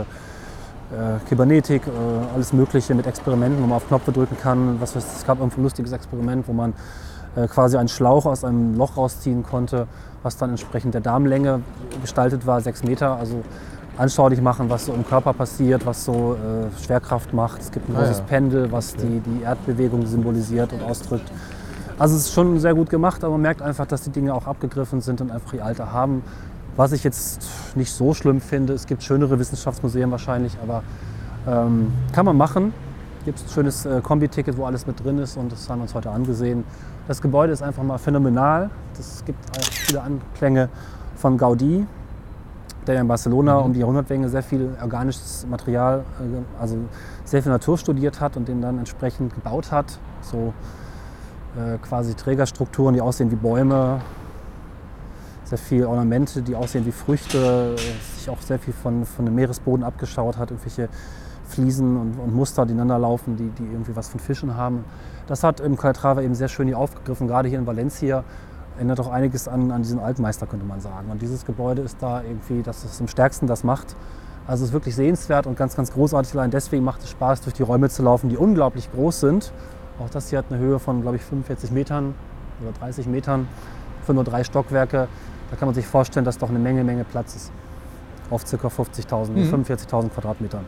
äh, Kybernetik, äh, alles Mögliche mit Experimenten, wo man auf Knöpfe drücken kann. Was, was, es gab ein lustiges Experiment, wo man äh, quasi einen Schlauch aus einem Loch rausziehen konnte, was dann entsprechend der Darmlänge gestaltet war, sechs Meter. Also anschaulich machen, was so im Körper passiert, was so äh, Schwerkraft macht. Es gibt ein ah, großes ja. Pendel, was die, die Erdbewegung symbolisiert und ausdrückt. Also es ist schon sehr gut gemacht, aber man merkt einfach, dass die Dinge auch abgegriffen sind und einfach ihr Alter haben. Was ich jetzt nicht so schlimm finde, es gibt schönere Wissenschaftsmuseen wahrscheinlich, aber ähm, kann man machen. Gibt ein schönes äh, Kombi-Ticket, wo alles mit drin ist und das haben wir uns heute angesehen. Das Gebäude ist einfach mal phänomenal. Es gibt viele Anklänge von Gaudi, der ja in Barcelona mhm. um die Jahrhundertwende sehr viel organisches Material, äh, also sehr viel Natur studiert hat und den dann entsprechend gebaut hat. So äh, quasi Trägerstrukturen, die aussehen wie Bäume, sehr viele Ornamente, die aussehen wie Früchte, sich auch sehr viel von, von dem Meeresboden abgeschaut hat, irgendwelche Fliesen und, und Muster, die ineinander laufen, die, die irgendwie was von Fischen haben. Das hat im Calatrava eben sehr schön hier aufgegriffen, gerade hier in Valencia. Erinnert auch einiges an, an diesen Altmeister, könnte man sagen. Und dieses Gebäude ist da irgendwie, dass es am stärksten das macht. Also es ist wirklich sehenswert und ganz, ganz großartig. Allein deswegen macht es Spaß, durch die Räume zu laufen, die unglaublich groß sind. Auch das hier hat eine Höhe von, glaube ich, 45 Metern oder 30 Metern für nur drei Stockwerke. Da kann man sich vorstellen, dass doch eine Menge, Menge Platz ist. Auf ca. 50.000, mhm. 45.000 Quadratmetern.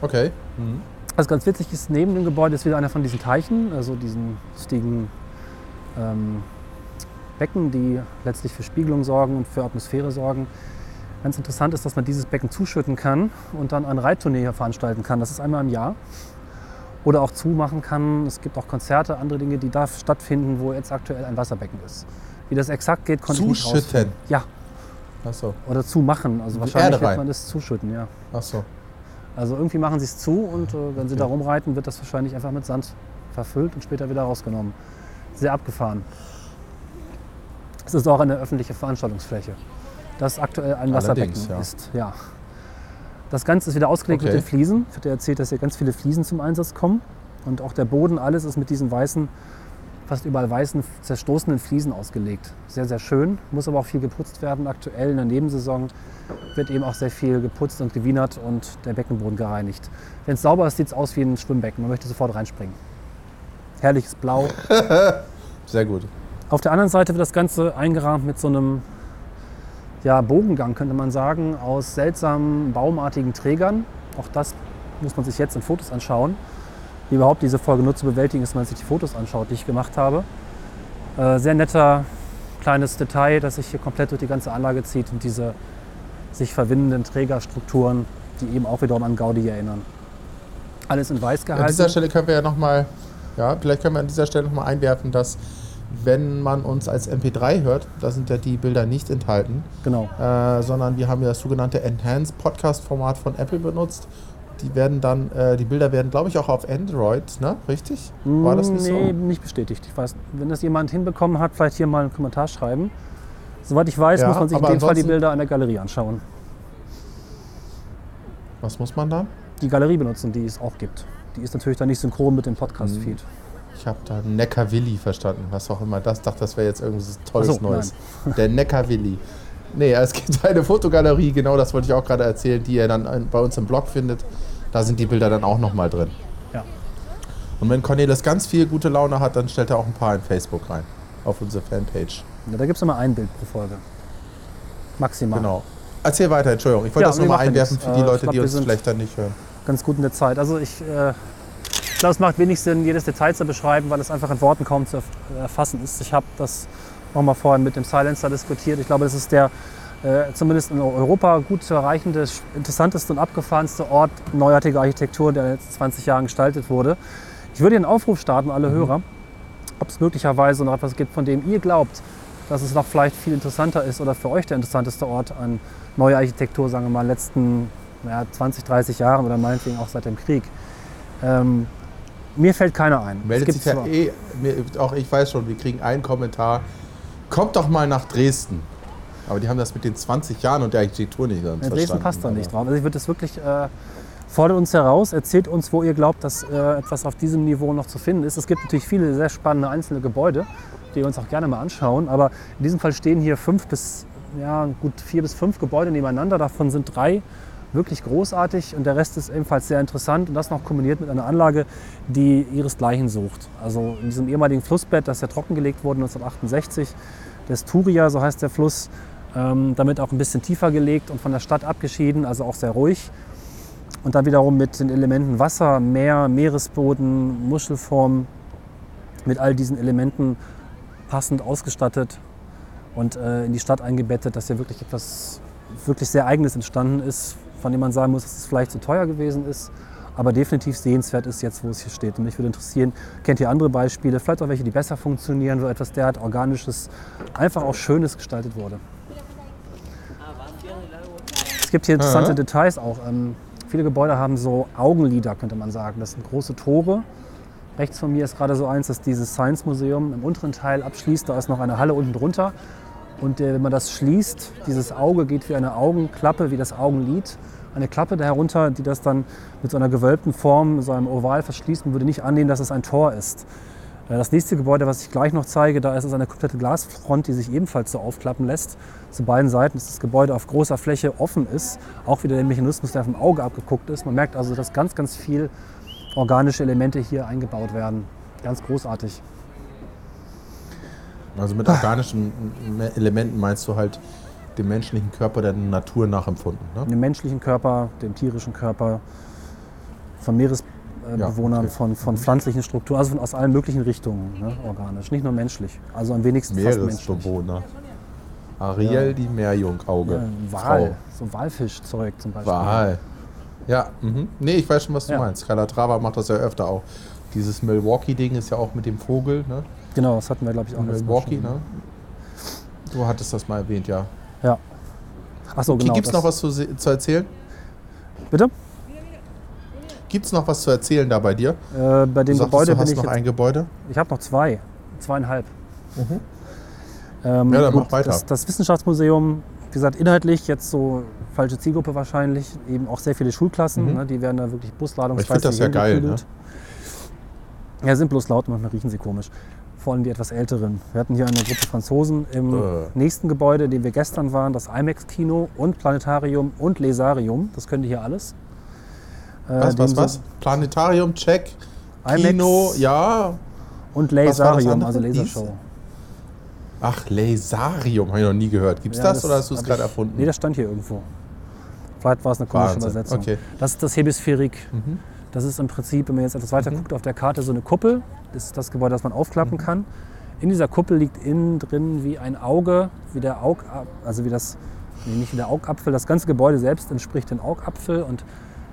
Okay. Mhm. Was ganz witzig ist, neben dem Gebäude ist wieder einer von diesen Teichen, also diesen lustigen ähm, Becken, die letztlich für Spiegelung sorgen und für Atmosphäre sorgen. Ganz interessant ist, dass man dieses Becken zuschütten kann und dann ein Reittournee hier veranstalten kann. Das ist einmal im Jahr. Oder auch zumachen kann. Es gibt auch Konzerte, andere Dinge, die da stattfinden, wo jetzt aktuell ein Wasserbecken ist. Wie das exakt geht, konnte zuschütten. ich nicht rausfinden. Ja. Ach so. Oder zumachen. Also Die wahrscheinlich wird man das zuschütten, ja. Ach so. Also irgendwie machen sie es zu und äh, wenn sie Okay. da rumreiten, wird das wahrscheinlich einfach mit Sand verfüllt und später wieder rausgenommen. Sehr abgefahren. Es ist auch eine öffentliche Veranstaltungsfläche, das aktuell ein Wasserbecken ja. ist. Ja. Das Ganze ist wieder ausgelegt Okay. mit den Fliesen. Ich hatte erzählt, dass hier ganz viele Fliesen zum Einsatz kommen. Und auch der Boden, alles ist mit diesen weißen, fast überall weißen, zerstoßenen Fliesen ausgelegt. Sehr, sehr schön, muss aber auch viel geputzt werden. Aktuell in der Nebensaison wird eben auch sehr viel geputzt und gewienert und der Beckenboden gereinigt. Wenn es sauber ist, sieht es aus wie ein Schwimmbecken. Man möchte sofort reinspringen. Herrliches Blau. Sehr gut. Auf der anderen Seite wird das Ganze eingerahmt mit so einem ja, Bogengang, könnte man sagen, aus seltsamen baumartigen Trägern. Auch das muss man sich jetzt in Fotos anschauen. Wie überhaupt diese Folge nur zu bewältigen ist, wenn man sich die Fotos anschaut, die ich gemacht habe. Äh, sehr netter kleines Detail, das sich hier komplett durch die ganze Anlage zieht und diese sich verwindenden Trägerstrukturen, die eben auch wiederum an Gaudi erinnern. Alles in weiß An gehalten. dieser Stelle können wir ja nochmal, ja, vielleicht können wir an dieser Stelle nochmal einwerfen, dass wenn man uns als MP3 hört, da sind ja die Bilder nicht enthalten, Genau. äh, sondern wir haben ja das sogenannte Enhanced Podcast Format von Apple benutzt. Die werden dann, äh, die Bilder werden, glaube ich, auch auf Android, ne? Richtig? War das nicht nee, so? nicht bestätigt. Ich weiß, wenn das jemand hinbekommen hat, vielleicht hier mal einen Kommentar schreiben. Soweit ich weiß, Ja, muss man sich in dem Fall die Bilder an der Galerie anschauen. Was muss man dann? Die Galerie benutzen, die es auch gibt. Die ist natürlich dann nicht synchron mit dem Podcast-Feed. Ich habe da Neckarwilli verstanden, was auch immer das. dachte, das wäre jetzt irgendwas Tolles so, Neues. Der Neckarwilli. Nee, es gibt eine Fotogalerie, genau das wollte ich auch gerade erzählen, die ihr dann bei uns im Blog findet. Da sind die Bilder dann auch nochmal drin. Ja. Und wenn Cornelis ganz viel gute Laune hat, dann stellt er auch ein paar in Facebook rein. Auf unsere Fanpage. Ja, da gibt es immer ein Bild pro Folge. Maximal. Genau. Erzähl weiter, Entschuldigung. Ich wollte Ja, das macht ja einwerfen nichts. für die Äh, ich Leute, glaub, die uns vielleicht dann nicht hören. Ganz gut in der Zeit. Also ich äh, glaube, es macht wenig Sinn, jedes Detail zu beschreiben, weil es einfach in Worten kaum zu erf- erfassen ist. Ich habe das nochmal vorhin mit dem Silencer diskutiert. Ich glaube, das ist der äh, zumindest in Europa gut zu erreichende, interessanteste und abgefahrenste Ort neuartiger Architektur, der in den letzten 20 Jahren gestaltet wurde. Ich würde einen Aufruf starten, alle Hörer, ob es möglicherweise noch etwas gibt, von dem ihr glaubt, dass es noch vielleicht viel interessanter ist oder für euch der interessanteste Ort an neuer Architektur, sagen wir mal, in den letzten ja, 20, 30 Jahren oder meinetwegen auch seit dem Krieg. Ähm, mir fällt keiner ein. Meldet es sich gibt ja eh, mir, auch ich weiß schon, wir kriegen einen Kommentar. Kommt doch mal nach Dresden. Aber die haben das mit den 20 Jahren und der Architektur nicht ganz Dresden verstanden. passt da nicht drauf. Also ich würde das wirklich, äh, fordert uns heraus, erzählt uns, wo ihr glaubt, dass äh, etwas auf diesem Niveau noch zu finden ist. Es gibt natürlich viele sehr spannende einzelne Gebäude, die wir uns auch gerne mal anschauen. Aber in diesem Fall stehen hier fünf bis, ja, gut vier bis fünf Gebäude nebeneinander. Davon sind drei wirklich großartig und der Rest ist ebenfalls sehr interessant und das noch kombiniert mit einer Anlage, die ihresgleichen sucht. Also in diesem ehemaligen Flussbett, das ja trockengelegt wurde 1968, des Turia, so heißt der Fluss, ähm, damit auch ein bisschen tiefer gelegt und von der Stadt abgeschieden, also auch sehr ruhig. Und dann wiederum mit den Elementen Wasser, Meer, Meeresboden, Muschelform, mit all diesen Elementen passend ausgestattet und äh, in die Stadt eingebettet, dass hier wirklich etwas wirklich sehr Eigenes entstanden ist, von dem man sagen muss, dass es vielleicht zu teuer gewesen ist, aber definitiv sehenswert ist jetzt, wo es hier steht. Und mich würde interessieren, kennt ihr andere Beispiele, vielleicht auch welche, die besser funktionieren, wo etwas derart Organisches, einfach auch Schönes gestaltet wurde. Es gibt hier interessante Aha. Details auch. Ähm, viele Gebäude haben so Augenlider, könnte man sagen. Das sind große Tore. Rechts von mir ist gerade so eins, das dieses Science Museum im unteren Teil abschließt. Da ist noch eine Halle unten drunter. Und äh, wenn man das schließt, dieses Auge geht wie eine Augenklappe, wie das Augenlid. Eine Klappe da herunter, die das dann mit so einer gewölbten Form, so einem Oval verschließt. Man würde nicht annehmen, dass es ein Tor ist. Äh, Das nächste Gebäude, was ich gleich noch zeige, da ist es eine komplette Glasfront, die sich ebenfalls so aufklappen lässt. Zu beiden Seiten, dass das Gebäude auf großer Fläche offen ist. Auch wieder der Mechanismus, der vom Auge abgeguckt ist. Man merkt also, dass ganz, ganz viel organische Elemente hier eingebaut werden. Ganz großartig. Also mit organischen Elementen meinst du halt den menschlichen Körper der Natur nachempfunden. Ne? Dem menschlichen Körper, dem tierischen Körper, von Meeresbewohnern, okay. von, von pflanzlichen Strukturen, also von, aus allen möglichen Richtungen ne, organisch. Nicht nur menschlich. Also am wenigsten fast menschlich. Meeresbewohner. Ariel, Ja. die Meerjungauge. Ja, Wal, so Walfischzeug zum Beispiel. Wal. Ja, mhm. nee, ich weiß schon, was du Ja. meinst. Calatrava macht das ja öfter auch. Dieses Milwaukee-Ding ist ja auch mit dem Vogel, ne? Genau, das hatten wir, glaube ich, auch Milwaukee, schon. ne? Du hattest das mal erwähnt, ja. Ja. Achso, genau. Gibt es noch was zu, zu erzählen? Bitte? Gibt es noch was zu erzählen da bei dir? Äh, bei Du dem sagtest, Gebäude du bin hast ich noch ein Gebäude. Ich habe noch zwei. Zweieinhalb. Ähm, Mhm. Ja, dann mach weiter. Das, das Wissenschaftsmuseum, wie gesagt, inhaltlich jetzt so falsche Zielgruppe wahrscheinlich, eben auch sehr viele Schulklassen, Mhm. ne, die werden da wirklich busladungsweise Ich find das ja geil, hingekübelt. Ja, sind bloß laut, manchmal riechen sie komisch. Vor allem die etwas älteren. Wir hatten hier eine Gruppe Franzosen im Äh. nächsten Gebäude, in dem wir gestern waren, das IMAX-Kino und Planetarium und Lesarium. Das können die hier alles. Äh, Was, was, was? Planetarium, check. IMAX Kino, ja. Und das Lasarium, also? Lasershow. Ach, Lasarium, habe ich noch nie gehört. Gibt's Ja, das, oder hast du es gerade erfunden? Nee, das stand hier irgendwo. Vielleicht war es eine komische Wahnsinn, Übersetzung. okay. Das ist das Hemisphärik. Mhm. Das ist im Prinzip, wenn man jetzt etwas weiter guckt auf der Karte, so eine Kuppel. Das ist das Gebäude, das man aufklappen Mhm. kann. In dieser Kuppel liegt innen drin wie ein Auge, wie der Aug, also wie das, nee, nicht wie der Augapfel. Das ganze Gebäude selbst entspricht dem Augapfel und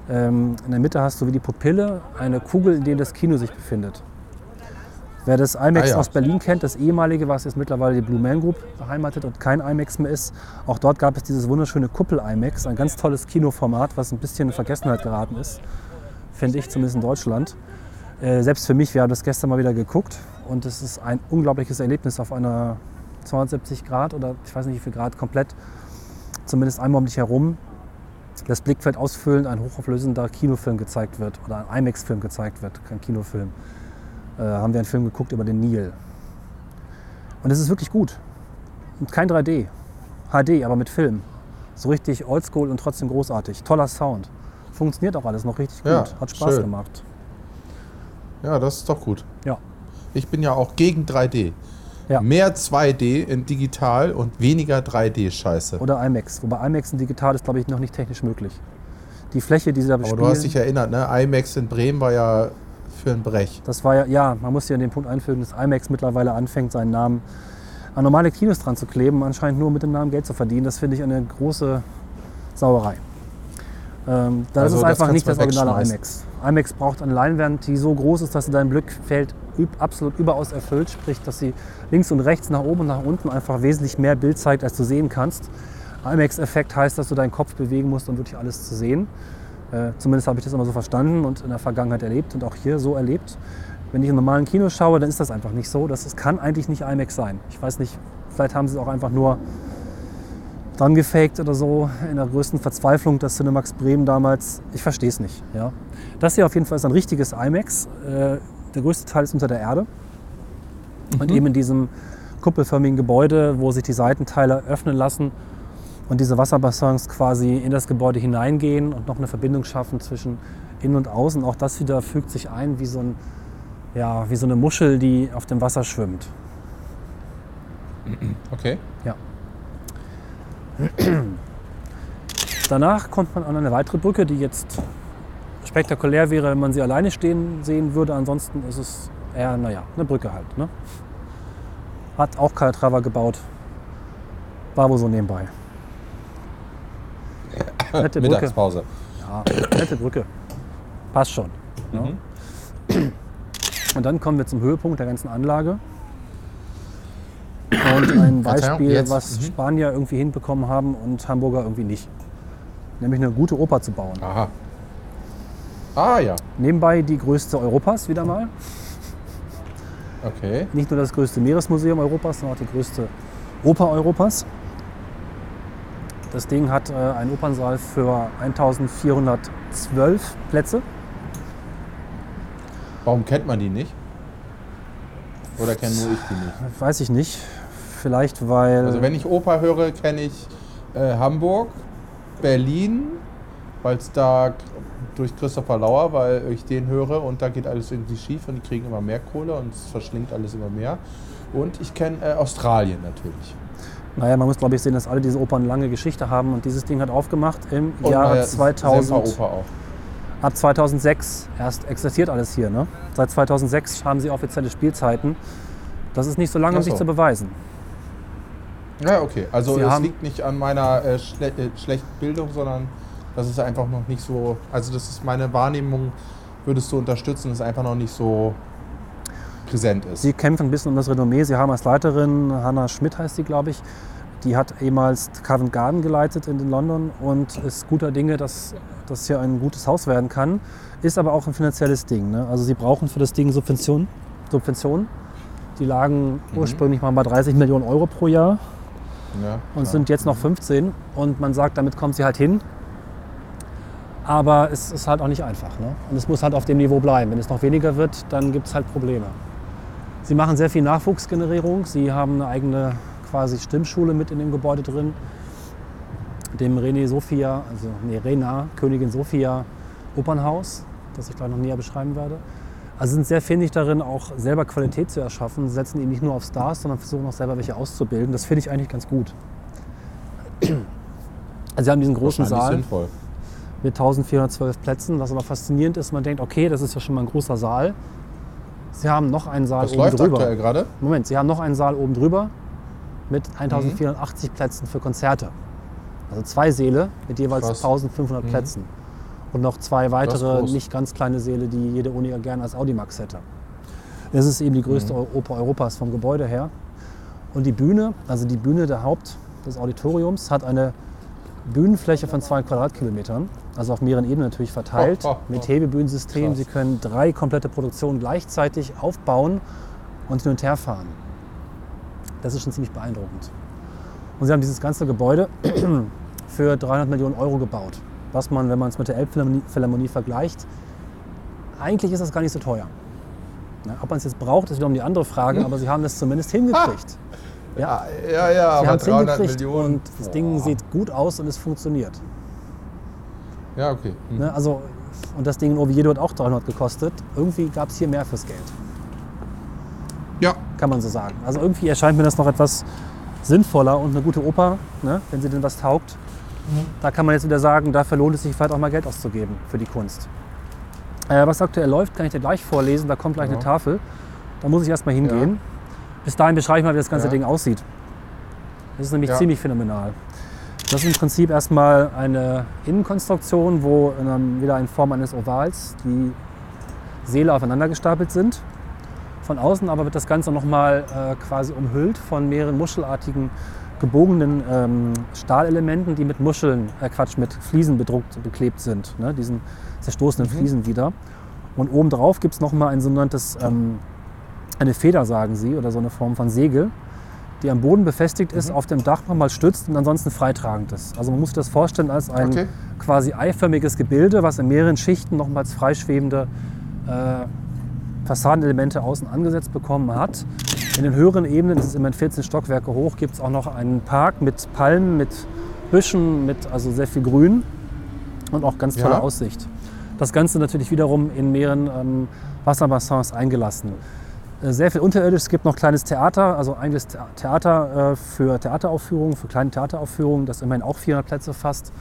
in der Mitte hast du wie die Pupille eine Kugel, in der das Kino sich befindet. Wer das IMAX Ah, ja. aus Berlin kennt, das ehemalige, was jetzt mittlerweile die Blue Man Group beheimatet und kein IMAX mehr ist, auch dort gab es dieses wunderschöne Kuppel-IMAX, ein ganz tolles Kinoformat, was ein bisschen in Vergessenheit geraten ist, finde ich zumindest in Deutschland. Äh, selbst für mich, wir haben das gestern mal wieder geguckt und es ist ein unglaubliches Erlebnis auf einer 270 Grad oder ich weiß nicht wie viel Grad komplett, zumindest einmal um dich herum, das Blickfeld ausfüllend ein hochauflösender Kinofilm gezeigt wird oder ein IMAX-Film gezeigt wird, kein Kinofilm. Äh, haben wir einen Film geguckt über den Nil. Und es ist wirklich gut. Und kein 3D, HD, aber mit Film. So richtig oldschool und trotzdem großartig. Toller Sound. Funktioniert auch alles noch richtig gut. Ja, Hat Spaß schön. gemacht. Ja, das ist doch gut. Ja. Ich bin ja auch gegen 3D. Ja. Mehr 2D in digital und weniger 3D-Scheiße. Oder IMAX. Wobei IMAX in digital ist, glaube ich, noch nicht technisch möglich. Die Fläche, die sie da Aber bespielen, du hast dich erinnert, ne? IMAX in Bremen war ja für ein Brech. das war ja, ja, man muss ja in den Punkt einfügen, dass IMAX mittlerweile anfängt, seinen Namen an normale Kinos dran zu kleben, anscheinend nur mit dem Namen Geld zu verdienen. Das finde ich eine große Sauerei. Ähm, das Also ist das einfach nicht das originale. IMAX. IMAX braucht eine Leinwand, die so groß ist, dass sie dein Blickfeld absolut überaus erfüllt, sprich, dass sie links und rechts, nach oben und nach unten einfach wesentlich mehr Bild zeigt, als du sehen kannst. IMAX-Effekt heißt, dass du deinen Kopf bewegen musst, um wirklich alles zu sehen. Äh, zumindest habe ich das immer so verstanden und in der Vergangenheit erlebt und auch hier so erlebt. Wenn ich im normalen Kino schaue, dann ist das einfach nicht so. Das ist, kann eigentlich nicht IMAX sein. Ich weiß nicht, vielleicht haben sie es auch einfach nur dran gefaked oder so in der größten Verzweiflung, das Cinemax Bremen damals. Ich verstehe es nicht. Ja. Das hier auf jeden Fall ist ein richtiges IMAX. Äh, der größte Teil ist unter der Erde. Und eben in diesem kuppelförmigen Gebäude, wo sich die Seitenteile öffnen lassen und diese Wasserbassins quasi in das Gebäude hineingehen und noch eine Verbindung schaffen zwischen innen und außen. Auch das wieder fügt sich ein wie so, ein, ja, wie so eine Muschel, die auf dem Wasser schwimmt. Okay. Ja. Danach kommt man an eine weitere Brücke, die jetzt spektakulär wäre, wenn man sie alleine stehen sehen würde. Ansonsten ist es eher, naja, eine Brücke halt. Ne? Hat auch Calatrava gebaut. War wohl so nebenbei. Nette Brücke. Mittagspause. Ja, nette Brücke. Passt schon. Ne? Mhm. Und dann kommen wir zum Höhepunkt der ganzen Anlage. Und ein Beispiel, was Mhm. Spanier irgendwie hinbekommen haben und Hamburger irgendwie nicht. Nämlich eine gute Oper zu bauen. Aha. Ah ja. Nebenbei die größte Europas wieder mal. Okay. Nicht nur das größte Meeresmuseum Europas, sondern auch die größte Oper Europas. Das Ding hat äh, einen Opernsaal für 1412 Plätze. Warum kennt man die nicht? Oder kenne nur ich die nicht? Weiß ich nicht. Vielleicht weil. Also wenn ich Oper höre, kenne ich äh, Hamburg, Berlin, weil es da durch Christopher Lauer, weil ich den höre und da geht alles irgendwie schief und die kriegen immer mehr Kohle und es verschlingt alles immer mehr. Und ich kenne äh, Australien natürlich. Naja, man muss glaube ich sehen, dass alle diese Opern lange Geschichte haben und dieses Ding hat aufgemacht im Und Jahr äh, 2000. Semperoper auch. Ab 2006 erst existiert alles hier. Ne? Seit 2006 haben sie offizielle Spielzeiten. Das ist nicht so lange, um so. sich zu beweisen. Ja, okay. Also Sie es liegt nicht an meiner äh, schle äh, schlechten Bildung, sondern das ist einfach noch nicht so. Also das ist meine Wahrnehmung, würdest du unterstützen, dass es einfach noch nicht so präsent ist. Sie kämpfen ein bisschen um das Renommee. Sie haben als Leiterin, Hannah Schmidt heißt sie, glaube ich, die hat ehemals Covent Garden geleitet in London und ist guter Dinge, dass das hier ein gutes Haus werden kann. Ist aber auch ein finanzielles Ding. Ne? Also sie brauchen für das Ding Subventionen. Subventionen. Die lagen ursprünglich mal bei 30 Millionen Euro pro Jahr ja, und sind jetzt noch 15. Und man sagt, damit kommt sie halt hin. Aber es ist halt auch nicht einfach. Ne? Und es muss halt auf dem Niveau bleiben. Wenn es noch weniger wird, dann gibt es halt Probleme. Sie machen sehr viel Nachwuchsgenerierung. Sie haben eine eigene quasi Stimmschule mit in dem Gebäude drin. Dem René Sophia, also nee, Rena, Königin Sophia Opernhaus, das ich gleich noch näher beschreiben werde. Also sind sehr findig darin, auch selber Qualität zu erschaffen, setzen eben nicht nur auf Stars, sondern versuchen auch selber welche auszubilden. Das finde ich eigentlich ganz gut. Also sie haben diesen großen Saal sinnvoll. mit 1412 Plätzen, was aber faszinierend ist. Man denkt, okay, das ist ja schon mal ein großer Saal. Sie haben noch einen Saal Das oben läuft drüber. aktuell gerade. Moment, Sie haben noch einen Saal oben drüber mit 1480 Plätzen für Konzerte. Also zwei Säle mit jeweils Krass. 1500 Mhm. Plätzen. Und noch zwei weitere, nicht ganz kleine Säle, die jede Uni ja gerne als Audimax hätte. Das ist eben die größte Mhm. Oper Europas vom Gebäude her. Und die Bühne, also die Bühne der Haupt des Auditoriums, hat eine Bühnenfläche von zwei Quadratkilometern, also auf mehreren Ebenen natürlich verteilt, Oh, oh, oh. mit Hebebühnensystem. Krass. Sie können drei komplette Produktionen gleichzeitig aufbauen und hin und her fahren. Das ist schon ziemlich beeindruckend. Und sie haben dieses ganze Gebäude für 300 Millionen Euro gebaut. Was man, wenn man es mit der Elbphilharmonie Philharmonie vergleicht, eigentlich ist das gar nicht so teuer. Ja, ob man es jetzt braucht, ist wiederum die andere Frage, aber sie haben das zumindest hingekriegt. Ja, Ja, ja, sie aber haben es 300 hingekriegt Millionen. und das Ding Boah. sieht gut aus und es funktioniert. Ja, okay. Hm. Ne? Also, und das Ding in Oviedo hat auch 300 gekostet. Irgendwie gab es hier mehr fürs Geld. Ja, kann man so sagen. Also irgendwie erscheint mir das noch etwas sinnvoller und eine gute Oper, ne, wenn sie denn was taugt. Da kann man jetzt wieder sagen, dafür lohnt es sich vielleicht auch mal Geld auszugeben für die Kunst. Äh, was aktuell läuft, kann ich dir gleich vorlesen. Da kommt gleich Ja. eine Tafel. Da muss ich erstmal hingehen. Bis dahin beschreibe ich mal, wie das ganze Ja. Ding aussieht. Das ist nämlich Ja. ziemlich phänomenal. Das ist im Prinzip erstmal eine Innenkonstruktion, wo in wieder in Form eines Ovals die Säle aufeinander gestapelt sind. Von außen aber wird das Ganze nochmal äh, quasi umhüllt von mehreren muschelartigen gebogenen ähm, Stahlelementen, die mit Muscheln, äh Quatsch, mit Fliesen bedruckt, beklebt sind, ne? diesen zerstoßenen Fliesen wieder. Und obendrauf gibt es nochmal ein sogenanntes, ähm, eine Feder, sagen sie, oder so eine Form von Segel, die am Boden befestigt ist, auf dem Dach nochmal stützt und ansonsten freitragend ist. Also man muss sich das vorstellen als ein Okay. quasi eiförmiges Gebilde, was in mehreren Schichten nochmals freischwebende äh, Fassadenelemente außen angesetzt bekommen hat. In den höheren Ebenen, das ist immerhin 14 Stockwerke hoch, gibt es auch noch einen Park mit Palmen, mit Büschen, mit also sehr viel Grün und auch ganz tolle Ja. Aussicht. Das Ganze natürlich wiederum in mehreren ähm, Wasserbassins eingelassen. Äh, Sehr viel unterirdisch. Es gibt noch kleines Theater, also eigenes Thea- Theater äh, für Theateraufführungen, für kleine Theateraufführungen, das immerhin auch 400 Plätze fasst,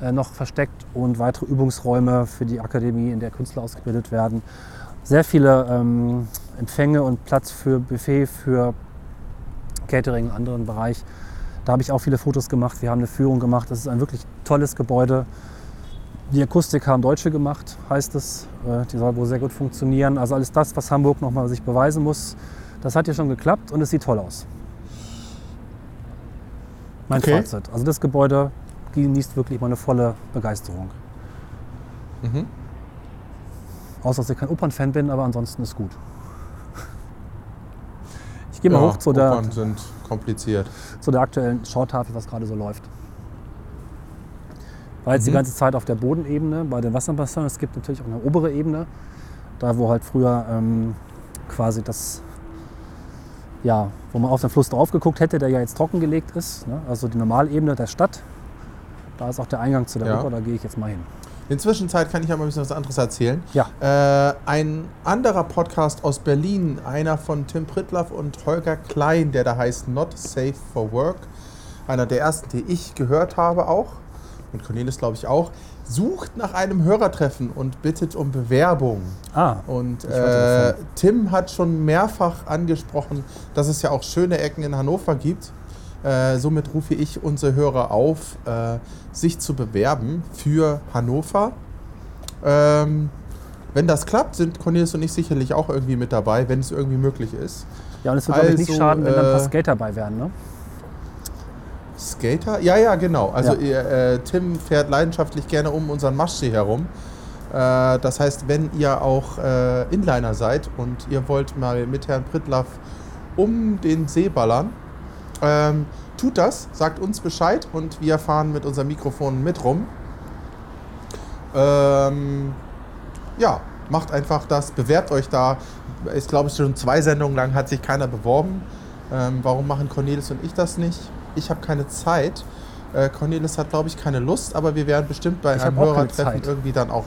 äh, noch versteckt und weitere Übungsräume für die Akademie, in der Künstler ausgebildet werden. Sehr viele ähm, Empfänge und Platz für Buffet, für Catering, einen anderen Bereich. Da habe ich auch viele Fotos gemacht. Wir haben eine Führung gemacht. Das ist ein wirklich tolles Gebäude. Die Akustik haben Deutsche gemacht, heißt es. Äh, Die soll wohl sehr gut funktionieren. Also alles das, was Hamburg nochmal sich beweisen muss, das hat hier schon geklappt und es sieht toll aus. Mein Okay. Fazit. Also das Gebäude genießt wirklich meine volle Begeisterung. Mhm. Außer dass ich kein Opernfan bin, aber ansonsten ist gut. Ich gehe mal ja, hoch zu der, Opern sind kompliziert. zu der aktuellen Schautafel, was gerade so läuft. War jetzt die Mhm. ganze Zeit auf der Bodenebene bei den Wasserbassins. Es gibt natürlich auch eine obere Ebene, da wo halt früher ähm, quasi das, ja, wo man auf den Fluss drauf geguckt hätte, der ja jetzt trockengelegt ist. Ne? Also die Normalebene der Stadt. Da ist auch der Eingang zu der Ja. Oper, da gehe ich jetzt mal hin. In der Zwischenzeit kann ich aber ein bisschen was anderes erzählen. Ja. Äh, ein anderer Podcast aus Berlin, einer von Tim Pritlaff und Holger Klein, der da heißt Not Safe for Work. Einer der ersten, die ich gehört habe auch. Und Cornelis glaube ich auch. Sucht nach einem Hörertreffen und bittet um Bewerbung. Ah, Und äh, Tim hat schon mehrfach angesprochen, dass es ja auch schöne Ecken in Hannover gibt. Äh, somit rufe ich unsere Hörer auf, äh, sich zu bewerben für Hannover. Ähm, wenn das klappt, sind Cornelis und ich sicherlich auch irgendwie mit dabei, wenn es irgendwie möglich ist. ja, und es wird, glaube ich, nicht Also, schaden, wenn da ein paar äh, Skater dabei wären. Ne? Skater? Ja, ja, genau. Also Ja. ihr, äh, Tim fährt leidenschaftlich gerne um unseren Maschsee herum. Äh, das heißt, wenn ihr auch äh, Inliner seid und ihr wollt mal mit Herrn Pritlaff um den See ballern, ähm, tut das, sagt uns Bescheid und wir fahren mit unserem Mikrofon mit rum. Ähm, ja, macht einfach das, bewerbt euch da. Ich glaube, schon zwei Sendungen lang hat sich keiner beworben. Ähm, warum machen Cornelis und ich das nicht? Ich habe keine Zeit. Äh, Cornelis hat, glaube ich, keine Lust, aber wir werden bestimmt bei Ich einem Hörertreffen irgendwie dann auch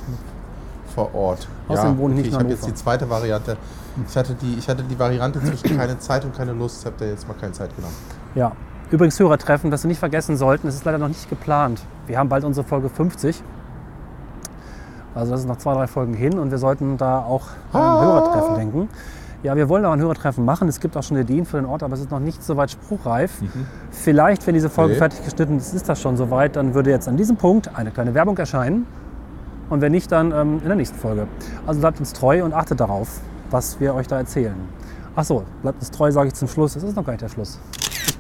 vor Ort. Außerdem wohne ich nicht ich in habe jetzt die zweite Variante. Ich hatte die, ich hatte die Variante zwischen keine Zeit und keine Lust. Ich habe da jetzt mal keine Zeit genommen. Ja. Übrigens Hörertreffen, das wir nicht vergessen sollten, es ist leider noch nicht geplant. Wir haben bald unsere Folge 50. Also das ist noch zwei, drei Folgen hin und wir sollten da auch an Ah. Hörertreffen denken. Ja, wir wollen auch ein Hörertreffen machen. Es gibt auch schon Ideen für den Ort, aber es ist noch nicht so weit spruchreif. Vielleicht, wenn diese Folge Nee. fertig geschnitten ist, ist das schon soweit. Dann würde jetzt an diesem Punkt eine kleine Werbung erscheinen. Und wenn nicht, dann ähm, in der nächsten Folge. Also bleibt uns treu und achtet darauf, was wir euch da erzählen. Ach so, bleibt uns treu, sage ich zum Schluss. Es ist noch gar nicht der Schluss.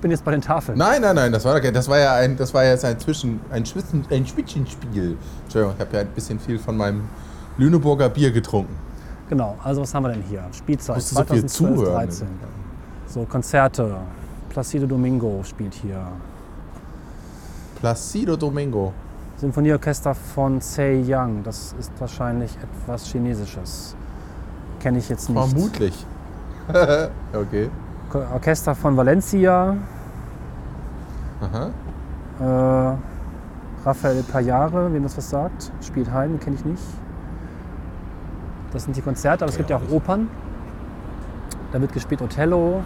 Ich bin jetzt bei den Tafeln. Nein, nein, nein, das war, das war ja ein, das war jetzt ein Zwischen, ein Schwitzen, ein Schwitzchenspiel. Entschuldigung, ich habe ja ein bisschen viel von meinem Lüneburger Bier getrunken. Genau, also was haben wir denn hier? Spielzeit Musst du so viel 2012, zuhören. 13. So, Konzerte. Placido Domingo spielt hier. Placido Domingo. Symphonieorchester von Sei Young. Das ist wahrscheinlich etwas Chinesisches. Kenne ich jetzt nicht. Vermutlich. okay. Orchester von Valencia. Aha. Äh, Raphael Payare, wem das was sagt. Spielt Haydn, kenne ich nicht. Das sind die Konzerte, aber es gibt ja auch Opern. Da wird gespielt Othello,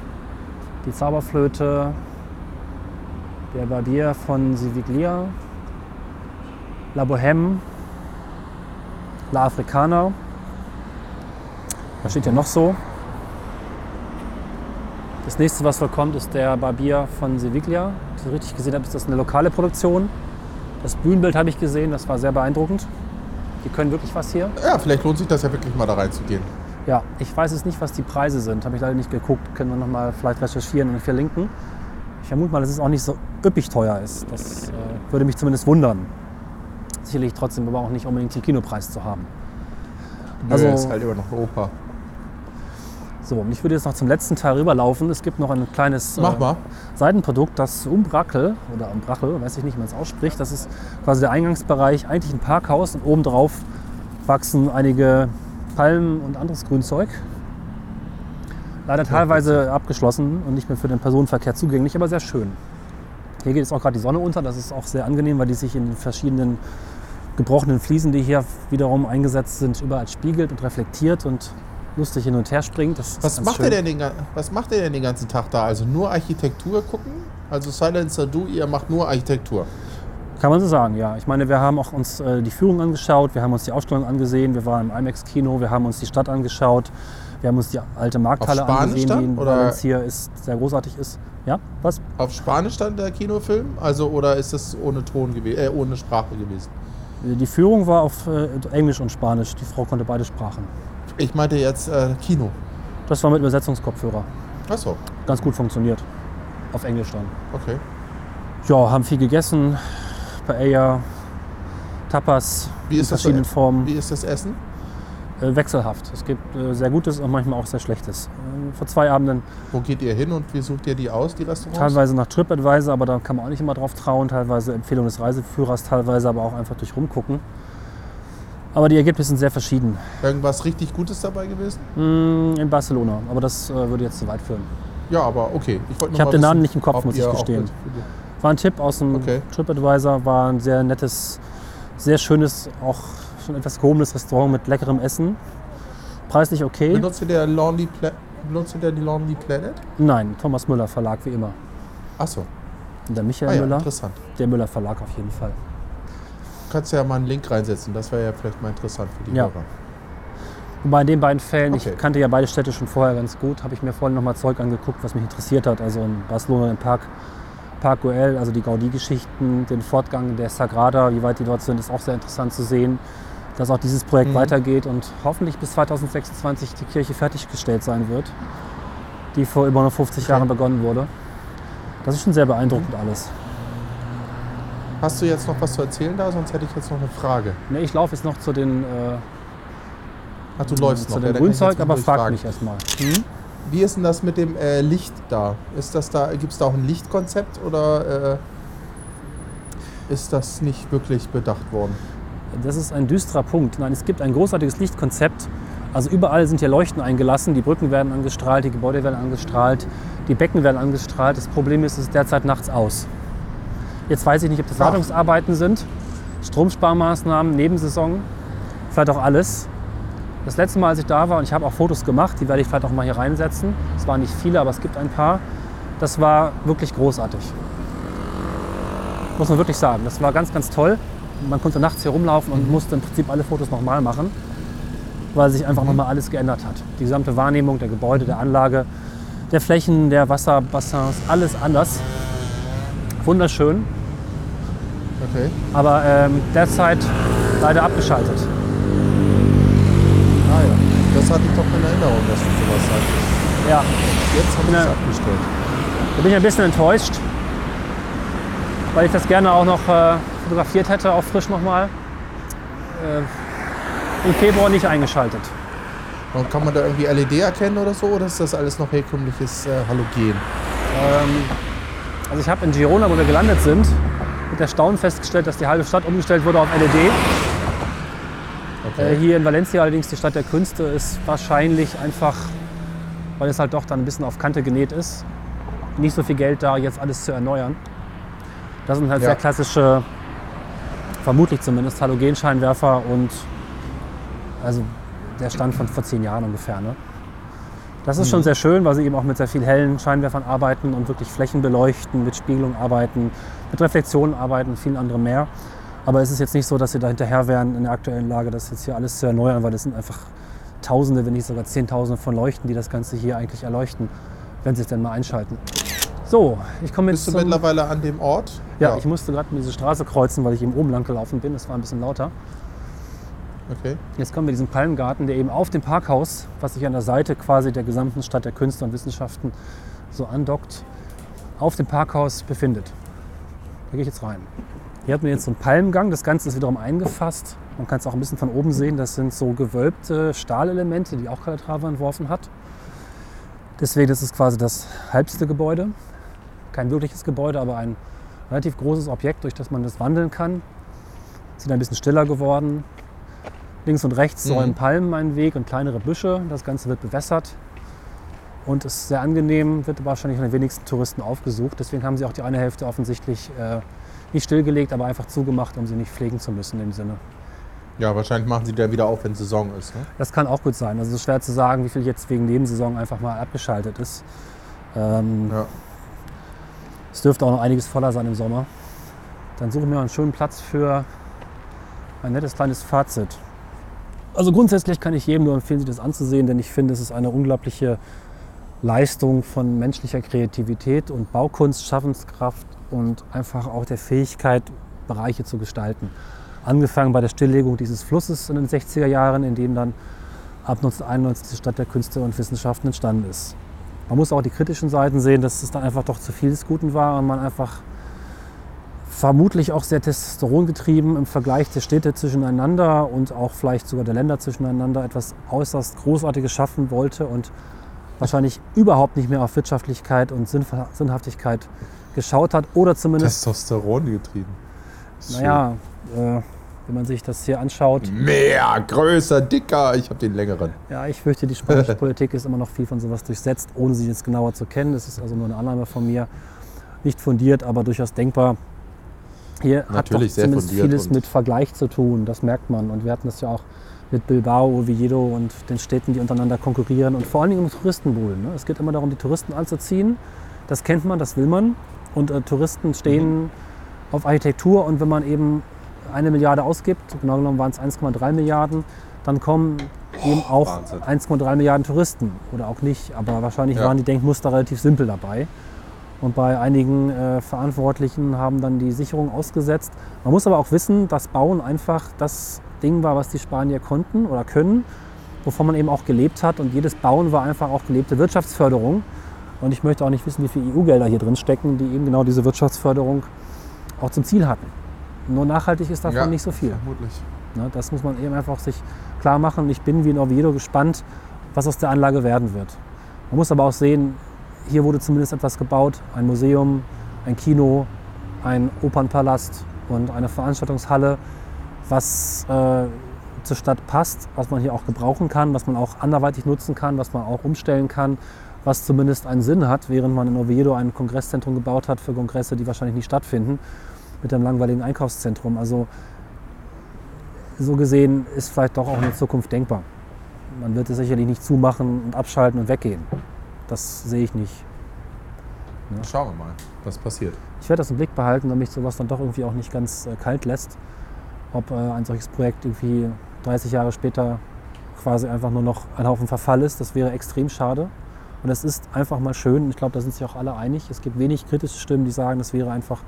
die Zauberflöte, der Barbier von Siviglia, La Bohème, La Africana. Was steht ja noch so? Das nächste, was wohl kommt, ist der Barbier von Seviglia. Wenn ich das richtig gesehen habe, ist das eine lokale Produktion. Das Bühnenbild habe ich gesehen, das war sehr beeindruckend. Die können wirklich was hier. Ja, vielleicht lohnt sich das ja wirklich mal da reinzugehen. Ja, ich weiß es nicht, was die Preise sind. Habe ich leider nicht geguckt. Können wir noch mal vielleicht recherchieren und verlinken. Ich vermute mal, dass es auch nicht so üppig teuer ist. Das äh, würde mich zumindest wundern. Sicherlich trotzdem aber auch nicht unbedingt den Kinopreis zu haben. Also Also- ist halt immer noch Oper. So, und ich würde jetzt noch zum letzten Teil rüberlaufen. Es gibt noch ein kleines äh, mal. Seitenprodukt, das Umbrackel oder Umbrachel, weiß ich nicht, wie man es ausspricht. Das ist quasi der Eingangsbereich, eigentlich ein Parkhaus und obendrauf wachsen einige Palmen und anderes Grünzeug. Leider teilweise abgeschlossen und nicht mehr für den Personenverkehr zugänglich, aber sehr schön. Hier geht jetzt auch gerade die Sonne unter, das ist auch sehr angenehm, weil die sich in den verschiedenen gebrochenen Fliesen, die hier wiederum eingesetzt sind, überall spiegelt und reflektiert und lustig hin und her springt. Was macht, schön. ihr denn den, was macht ihr denn den ganzen Tag da? Also nur Architektur gucken? Also Silencer Du, ihr macht nur Architektur. Kann man so sagen, ja. Ich meine, wir haben auch uns äh, die Führung angeschaut, wir haben uns die Ausstellung angesehen, wir waren im IMAX-Kino, wir haben uns die Stadt angeschaut, wir haben uns die alte Markthalle angesehen, die dann, oder? Valencia ist, sehr großartig ist. Ja, was? Auf Spanisch dann der Kinofilm? Also oder ist das ohne Ton gewesen, äh, ohne Sprache gewesen? Die Führung war auf äh, Englisch und Spanisch. Die Frau konnte beide Sprachen. Ich meinte jetzt äh, Kino. Das war mit Übersetzungskopfhörer. Achso, Ganz gut funktioniert. Auf Englisch dann. okay. Ja, haben viel gegessen. Paella, Tapas Wie in ist das so- verschiedenen Formen. Wie ist das Essen? Äh, wechselhaft. Es gibt äh, sehr Gutes und manchmal auch sehr Schlechtes. Äh, vor zwei Abenden Wo geht ihr hin und wie sucht ihr die aus, die Restaurants? Teilweise nach TripAdvisor, aber da kann man auch nicht immer drauf trauen. Teilweise Empfehlung des Reiseführers, teilweise aber auch einfach durch rumgucken. Aber die Ergebnisse sind sehr verschieden. Irgendwas richtig Gutes dabei gewesen? Mm, In Barcelona, aber das äh, würde jetzt zu weit führen. Ja, aber okay. Ich, Ich noch hab mal den Namen nicht im Kopf, muss ich gestehen. War ein Tipp aus dem Okay. TripAdvisor, war ein sehr nettes, sehr schönes, auch schon etwas gehobenes Restaurant mit leckerem Essen. Preislich okay. Benutzt ihr der Lonely Pla benutzt ihr der die Lonely Planet? Nein, Thomas Müller Verlag wie immer. Achso. Und der Michael Ah ja, Müller, interessant. der Müller Verlag auf jeden Fall. Kannst du ja mal einen Link reinsetzen, das wäre ja vielleicht mal interessant für die Ja. Hörer. Wobei in den beiden Fällen, Okay. ich kannte ja beide Städte schon vorher ganz gut, habe ich mir vorhin nochmal Zeug angeguckt, was mich interessiert hat. Also in Barcelona im Park, Park Güell, also die Gaudí-Geschichten, den Fortgang der Sagrada, wie weit die dort sind, ist auch sehr interessant zu sehen, dass auch dieses Projekt Mhm. weitergeht und hoffentlich bis 2026 die Kirche fertiggestellt sein wird, die vor über 50 Okay. Jahren begonnen wurde. Das ist schon sehr beeindruckend alles. Hast du jetzt noch was zu erzählen da? Sonst hätte ich jetzt noch eine Frage. Ne, ich laufe jetzt noch zu den, äh, Ach, du läufst zu noch. dem ja, ich Grünzeug, aber frag fragen. mich erstmal. Wie ist denn das mit dem äh, Licht da? Ist das da, gibt es da auch ein Lichtkonzept oder äh, ist das nicht wirklich bedacht worden? Das ist ein düsterer Punkt. Nein, es gibt ein großartiges Lichtkonzept. Also überall sind hier Leuchten eingelassen, die Brücken werden angestrahlt, die Gebäude werden angestrahlt, die Becken werden angestrahlt. Das Problem ist, es ist derzeit nachts aus. Jetzt weiß ich nicht, ob das. Wartungsarbeiten sind, Stromsparmaßnahmen, Nebensaison, vielleicht auch alles. Das letzte Mal, als ich da war, und ich habe auch Fotos gemacht, die werde ich vielleicht auch mal hier reinsetzen. Es waren nicht viele, aber es gibt ein paar. Das war wirklich großartig. Muss man wirklich sagen. Das war ganz, ganz toll. Man konnte nachts hier rumlaufen und musste im Prinzip alle Fotos nochmal machen, weil sich einfach nochmal alles geändert hat. Die gesamte Wahrnehmung der Gebäude, der Anlage, der Flächen, der Wasserbassins, alles anders. Wunderschön, Okay. aber ähm, derzeit leider abgeschaltet. Ah ja. Das hatte ich doch in Erinnerung, dass du sowas sagtest. Ja, Jetzt haben sie Ja. es abgestellt. da bin ich ein bisschen enttäuscht, weil ich das gerne auch noch äh, fotografiert hätte, auch frisch nochmal. Äh, Im Februar nicht eingeschaltet. Und kann man da irgendwie LED erkennen oder so? Oder ist das alles noch herkömmliches äh, Halogen? Ähm, also ich habe in Girona, wo wir gelandet sind, mit Erstaunen festgestellt, dass die halbe Stadt umgestellt wurde auf LED. Äh, hier in Valencia allerdings, die Stadt der Künste, ist wahrscheinlich einfach, weil es halt doch dann ein bisschen auf Kante genäht ist, nicht so viel Geld da, jetzt alles zu erneuern. Das sind halt Ja. sehr klassische, vermutlich zumindest, Halogenscheinwerfer und also der Stand von vor zehn Jahren ungefähr. Ne? Das ist schon sehr schön, weil sie eben auch mit sehr viel hellen Scheinwerfern arbeiten und wirklich Flächen beleuchten, mit Spiegelung arbeiten, mit Reflexionen arbeiten und vielen anderen mehr. Aber es ist jetzt nicht so, dass sie da hinterher wären in der aktuellen Lage, das jetzt hier alles zu erneuern, weil das sind einfach Tausende, wenn nicht sogar Zehntausende von Leuchten, die das Ganze hier eigentlich erleuchten, wenn sie es denn mal einschalten. So, ich komme jetzt Bist du mittlerweile an dem Ort? Ja, ich musste gerade diese Straße kreuzen, weil ich eben oben lang gelaufen bin. Es war ein bisschen lauter. Okay. Jetzt kommen wir diesen Palmgarten, der eben auf dem Parkhaus, was sich an der Seite quasi der gesamten Stadt der Künste und Wissenschaften so andockt, auf dem Parkhaus befindet. Da gehe ich jetzt rein. Hier hat man jetzt so einen Palmgang, das Ganze ist wiederum eingefasst. Man kann es auch ein bisschen von oben sehen. Das sind so gewölbte Stahlelemente, die auch Calatrava entworfen hat. Deswegen ist quasi das halbste Gebäude. Kein wirkliches Gebäude, aber ein relativ großes Objekt, durch das man das wandeln kann. Sind ein bisschen stiller geworden. Links und rechts Mhm. säumen Palmen einen Weg und kleinere Büsche. Das Ganze wird bewässert und ist sehr angenehm, wird wahrscheinlich von den wenigsten Touristen aufgesucht. Deswegen haben sie auch die eine Hälfte offensichtlich äh, nicht stillgelegt, aber einfach zugemacht, um sie nicht pflegen zu müssen im Sinne. Ja, wahrscheinlich machen sie da wieder auf, wenn Saison ist. Ne? Das kann auch gut sein. Also es ist schwer zu sagen, wie viel jetzt wegen Nebensaison einfach mal abgeschaltet ist. Ähm, Ja. Es dürfte auch noch einiges voller sein im Sommer. Dann suchen wir einen schönen Platz für ein nettes kleines Fazit. Also grundsätzlich kann ich jedem nur empfehlen, sich das anzusehen, denn ich finde, es ist eine unglaubliche Leistung von menschlicher Kreativität und Baukunst, Schaffenskraft und einfach auch der Fähigkeit, Bereiche zu gestalten. Angefangen bei der Stilllegung dieses Flusses in den 60er Jahren, in dem dann ab 1991 die Stadt der Künste und Wissenschaften entstanden ist. Man muss auch die kritischen Seiten sehen, dass es dann einfach doch zu viel des Guten war und man einfach vermutlich auch sehr testosterongetrieben im Vergleich der Städte zwischeneinander und auch vielleicht sogar der Länder zwischeneinander etwas äußerst Großartiges schaffen wollte und wahrscheinlich überhaupt nicht mehr auf Wirtschaftlichkeit und Sinnver- Sinnhaftigkeit geschaut hat oder zumindest, Testosteron getrieben. naja, äh, wenn man sich das hier anschaut, Mehr, größer, dicker. Ich habe den längeren. Ja, ich fürchte, die spanische Politik ist immer noch viel von sowas durchsetzt, ohne sie jetzt genauer zu kennen. Das ist also nur eine Annahme von mir. Nicht fundiert, aber durchaus denkbar. Hier hat doch Natürlich sehr zumindest vieles mit Vergleich zu tun, das merkt man. Und wir hatten das ja auch mit Bilbao, Oviedo und den Städten, die untereinander konkurrieren und vor allen Dingen um Touristenbuhlen. Ne? Es geht immer darum, die Touristen anzuziehen. Das kennt man, das will man. Und äh, Touristen stehen Mhm. auf Architektur und wenn man eben eine Milliarde ausgibt, genau genommen waren es 1,3 Milliarden, dann kommen eben auch Wahnsinn. 1,3 Milliarden Touristen oder auch nicht. Aber wahrscheinlich Ja. waren die Denkmuster relativ simpel dabei. Und bei einigen äh, Verantwortlichen haben dann die Sicherung ausgesetzt. Man muss aber auch wissen, dass Bauen einfach das Ding war, was die Spanier konnten oder können, wovon man eben auch gelebt hat. Und jedes Bauen war einfach auch gelebte Wirtschaftsförderung. Und ich möchte auch nicht wissen, wie viele EU-Gelder hier drin stecken, die eben genau diese Wirtschaftsförderung auch zum Ziel hatten. Nur nachhaltig ist davon Ja, nicht so viel. Vermutlich. Ne, das muss man eben einfach sich klar machen. Und ich bin wie in Oviedo gespannt, was aus der Anlage werden wird. Man muss aber auch sehen, hier wurde zumindest etwas gebaut. Ein Museum, ein Kino, ein Opernpalast und eine Veranstaltungshalle, was äh, zur Stadt passt, was man hier auch gebrauchen kann, was man auch anderweitig nutzen kann, was man auch umstellen kann, was zumindest einen Sinn hat, während man in Oviedo ein Kongresszentrum gebaut hat für Kongresse, die wahrscheinlich nicht stattfinden, mit einem langweiligen Einkaufszentrum. Also so gesehen ist vielleicht doch auch eine Zukunft denkbar. man wird es sicherlich nicht zumachen und abschalten und weggehen. Das sehe ich nicht. Schauen wir mal, was passiert. Ich werde das im Blick behalten, damit mich sowas dann doch irgendwie auch nicht ganz äh, kalt lässt. Ob äh, ein solches Projekt irgendwie 30 Jahre später quasi einfach nur noch ein Haufen Verfall ist, das wäre extrem schade. Und es ist einfach mal schön, ich glaube, da sind sich auch alle einig. Es gibt wenig kritische Stimmen, die sagen, das wäre einfach,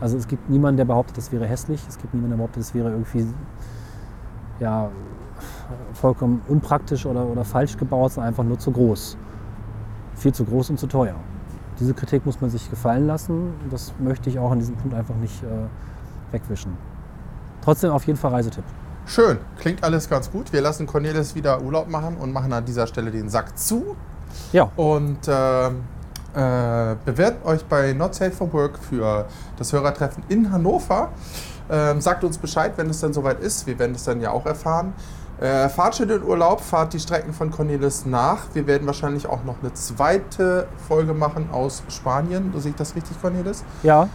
also es gibt niemanden, der behauptet, das wäre hässlich. Es gibt niemanden, der behauptet, das wäre irgendwie ja, vollkommen unpraktisch oder, oder falsch gebaut, sondern einfach nur zu groß. Viel zu groß und zu teuer. Diese Kritik muss man sich gefallen lassen. Das möchte ich auch an diesem Punkt einfach nicht äh, wegwischen. Trotzdem auf jeden Fall Reisetipp. Schön, klingt alles ganz gut. Wir lassen Cornelis wieder Urlaub machen und machen an dieser Stelle den Sack zu. Ja, Und ähm, äh, bewerbt euch bei Not Safe for Work für das Hörertreffen in Hannover. Ähm, sagt uns Bescheid, wenn es dann soweit ist. Wir werden es dann ja auch erfahren. Äh, fahrt schön in Urlaub, fahrt die Strecken von Cornelis nach. Wir werden wahrscheinlich auch noch eine zweite Folge machen aus Spanien. Sehe ich das richtig, Cornelis? ja.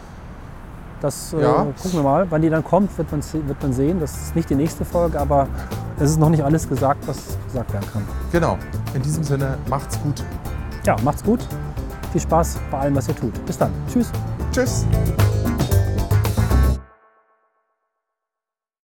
Das äh, Ja. gucken wir mal. Wann die dann kommt, wird man, wird man sehen. Das ist nicht die nächste Folge, aber es ist noch nicht alles gesagt, was gesagt werden kann. Genau. In diesem Sinne, macht's gut. Ja, macht's gut. Viel Spaß bei allem, was ihr tut. Bis dann. Tschüss. Tschüss.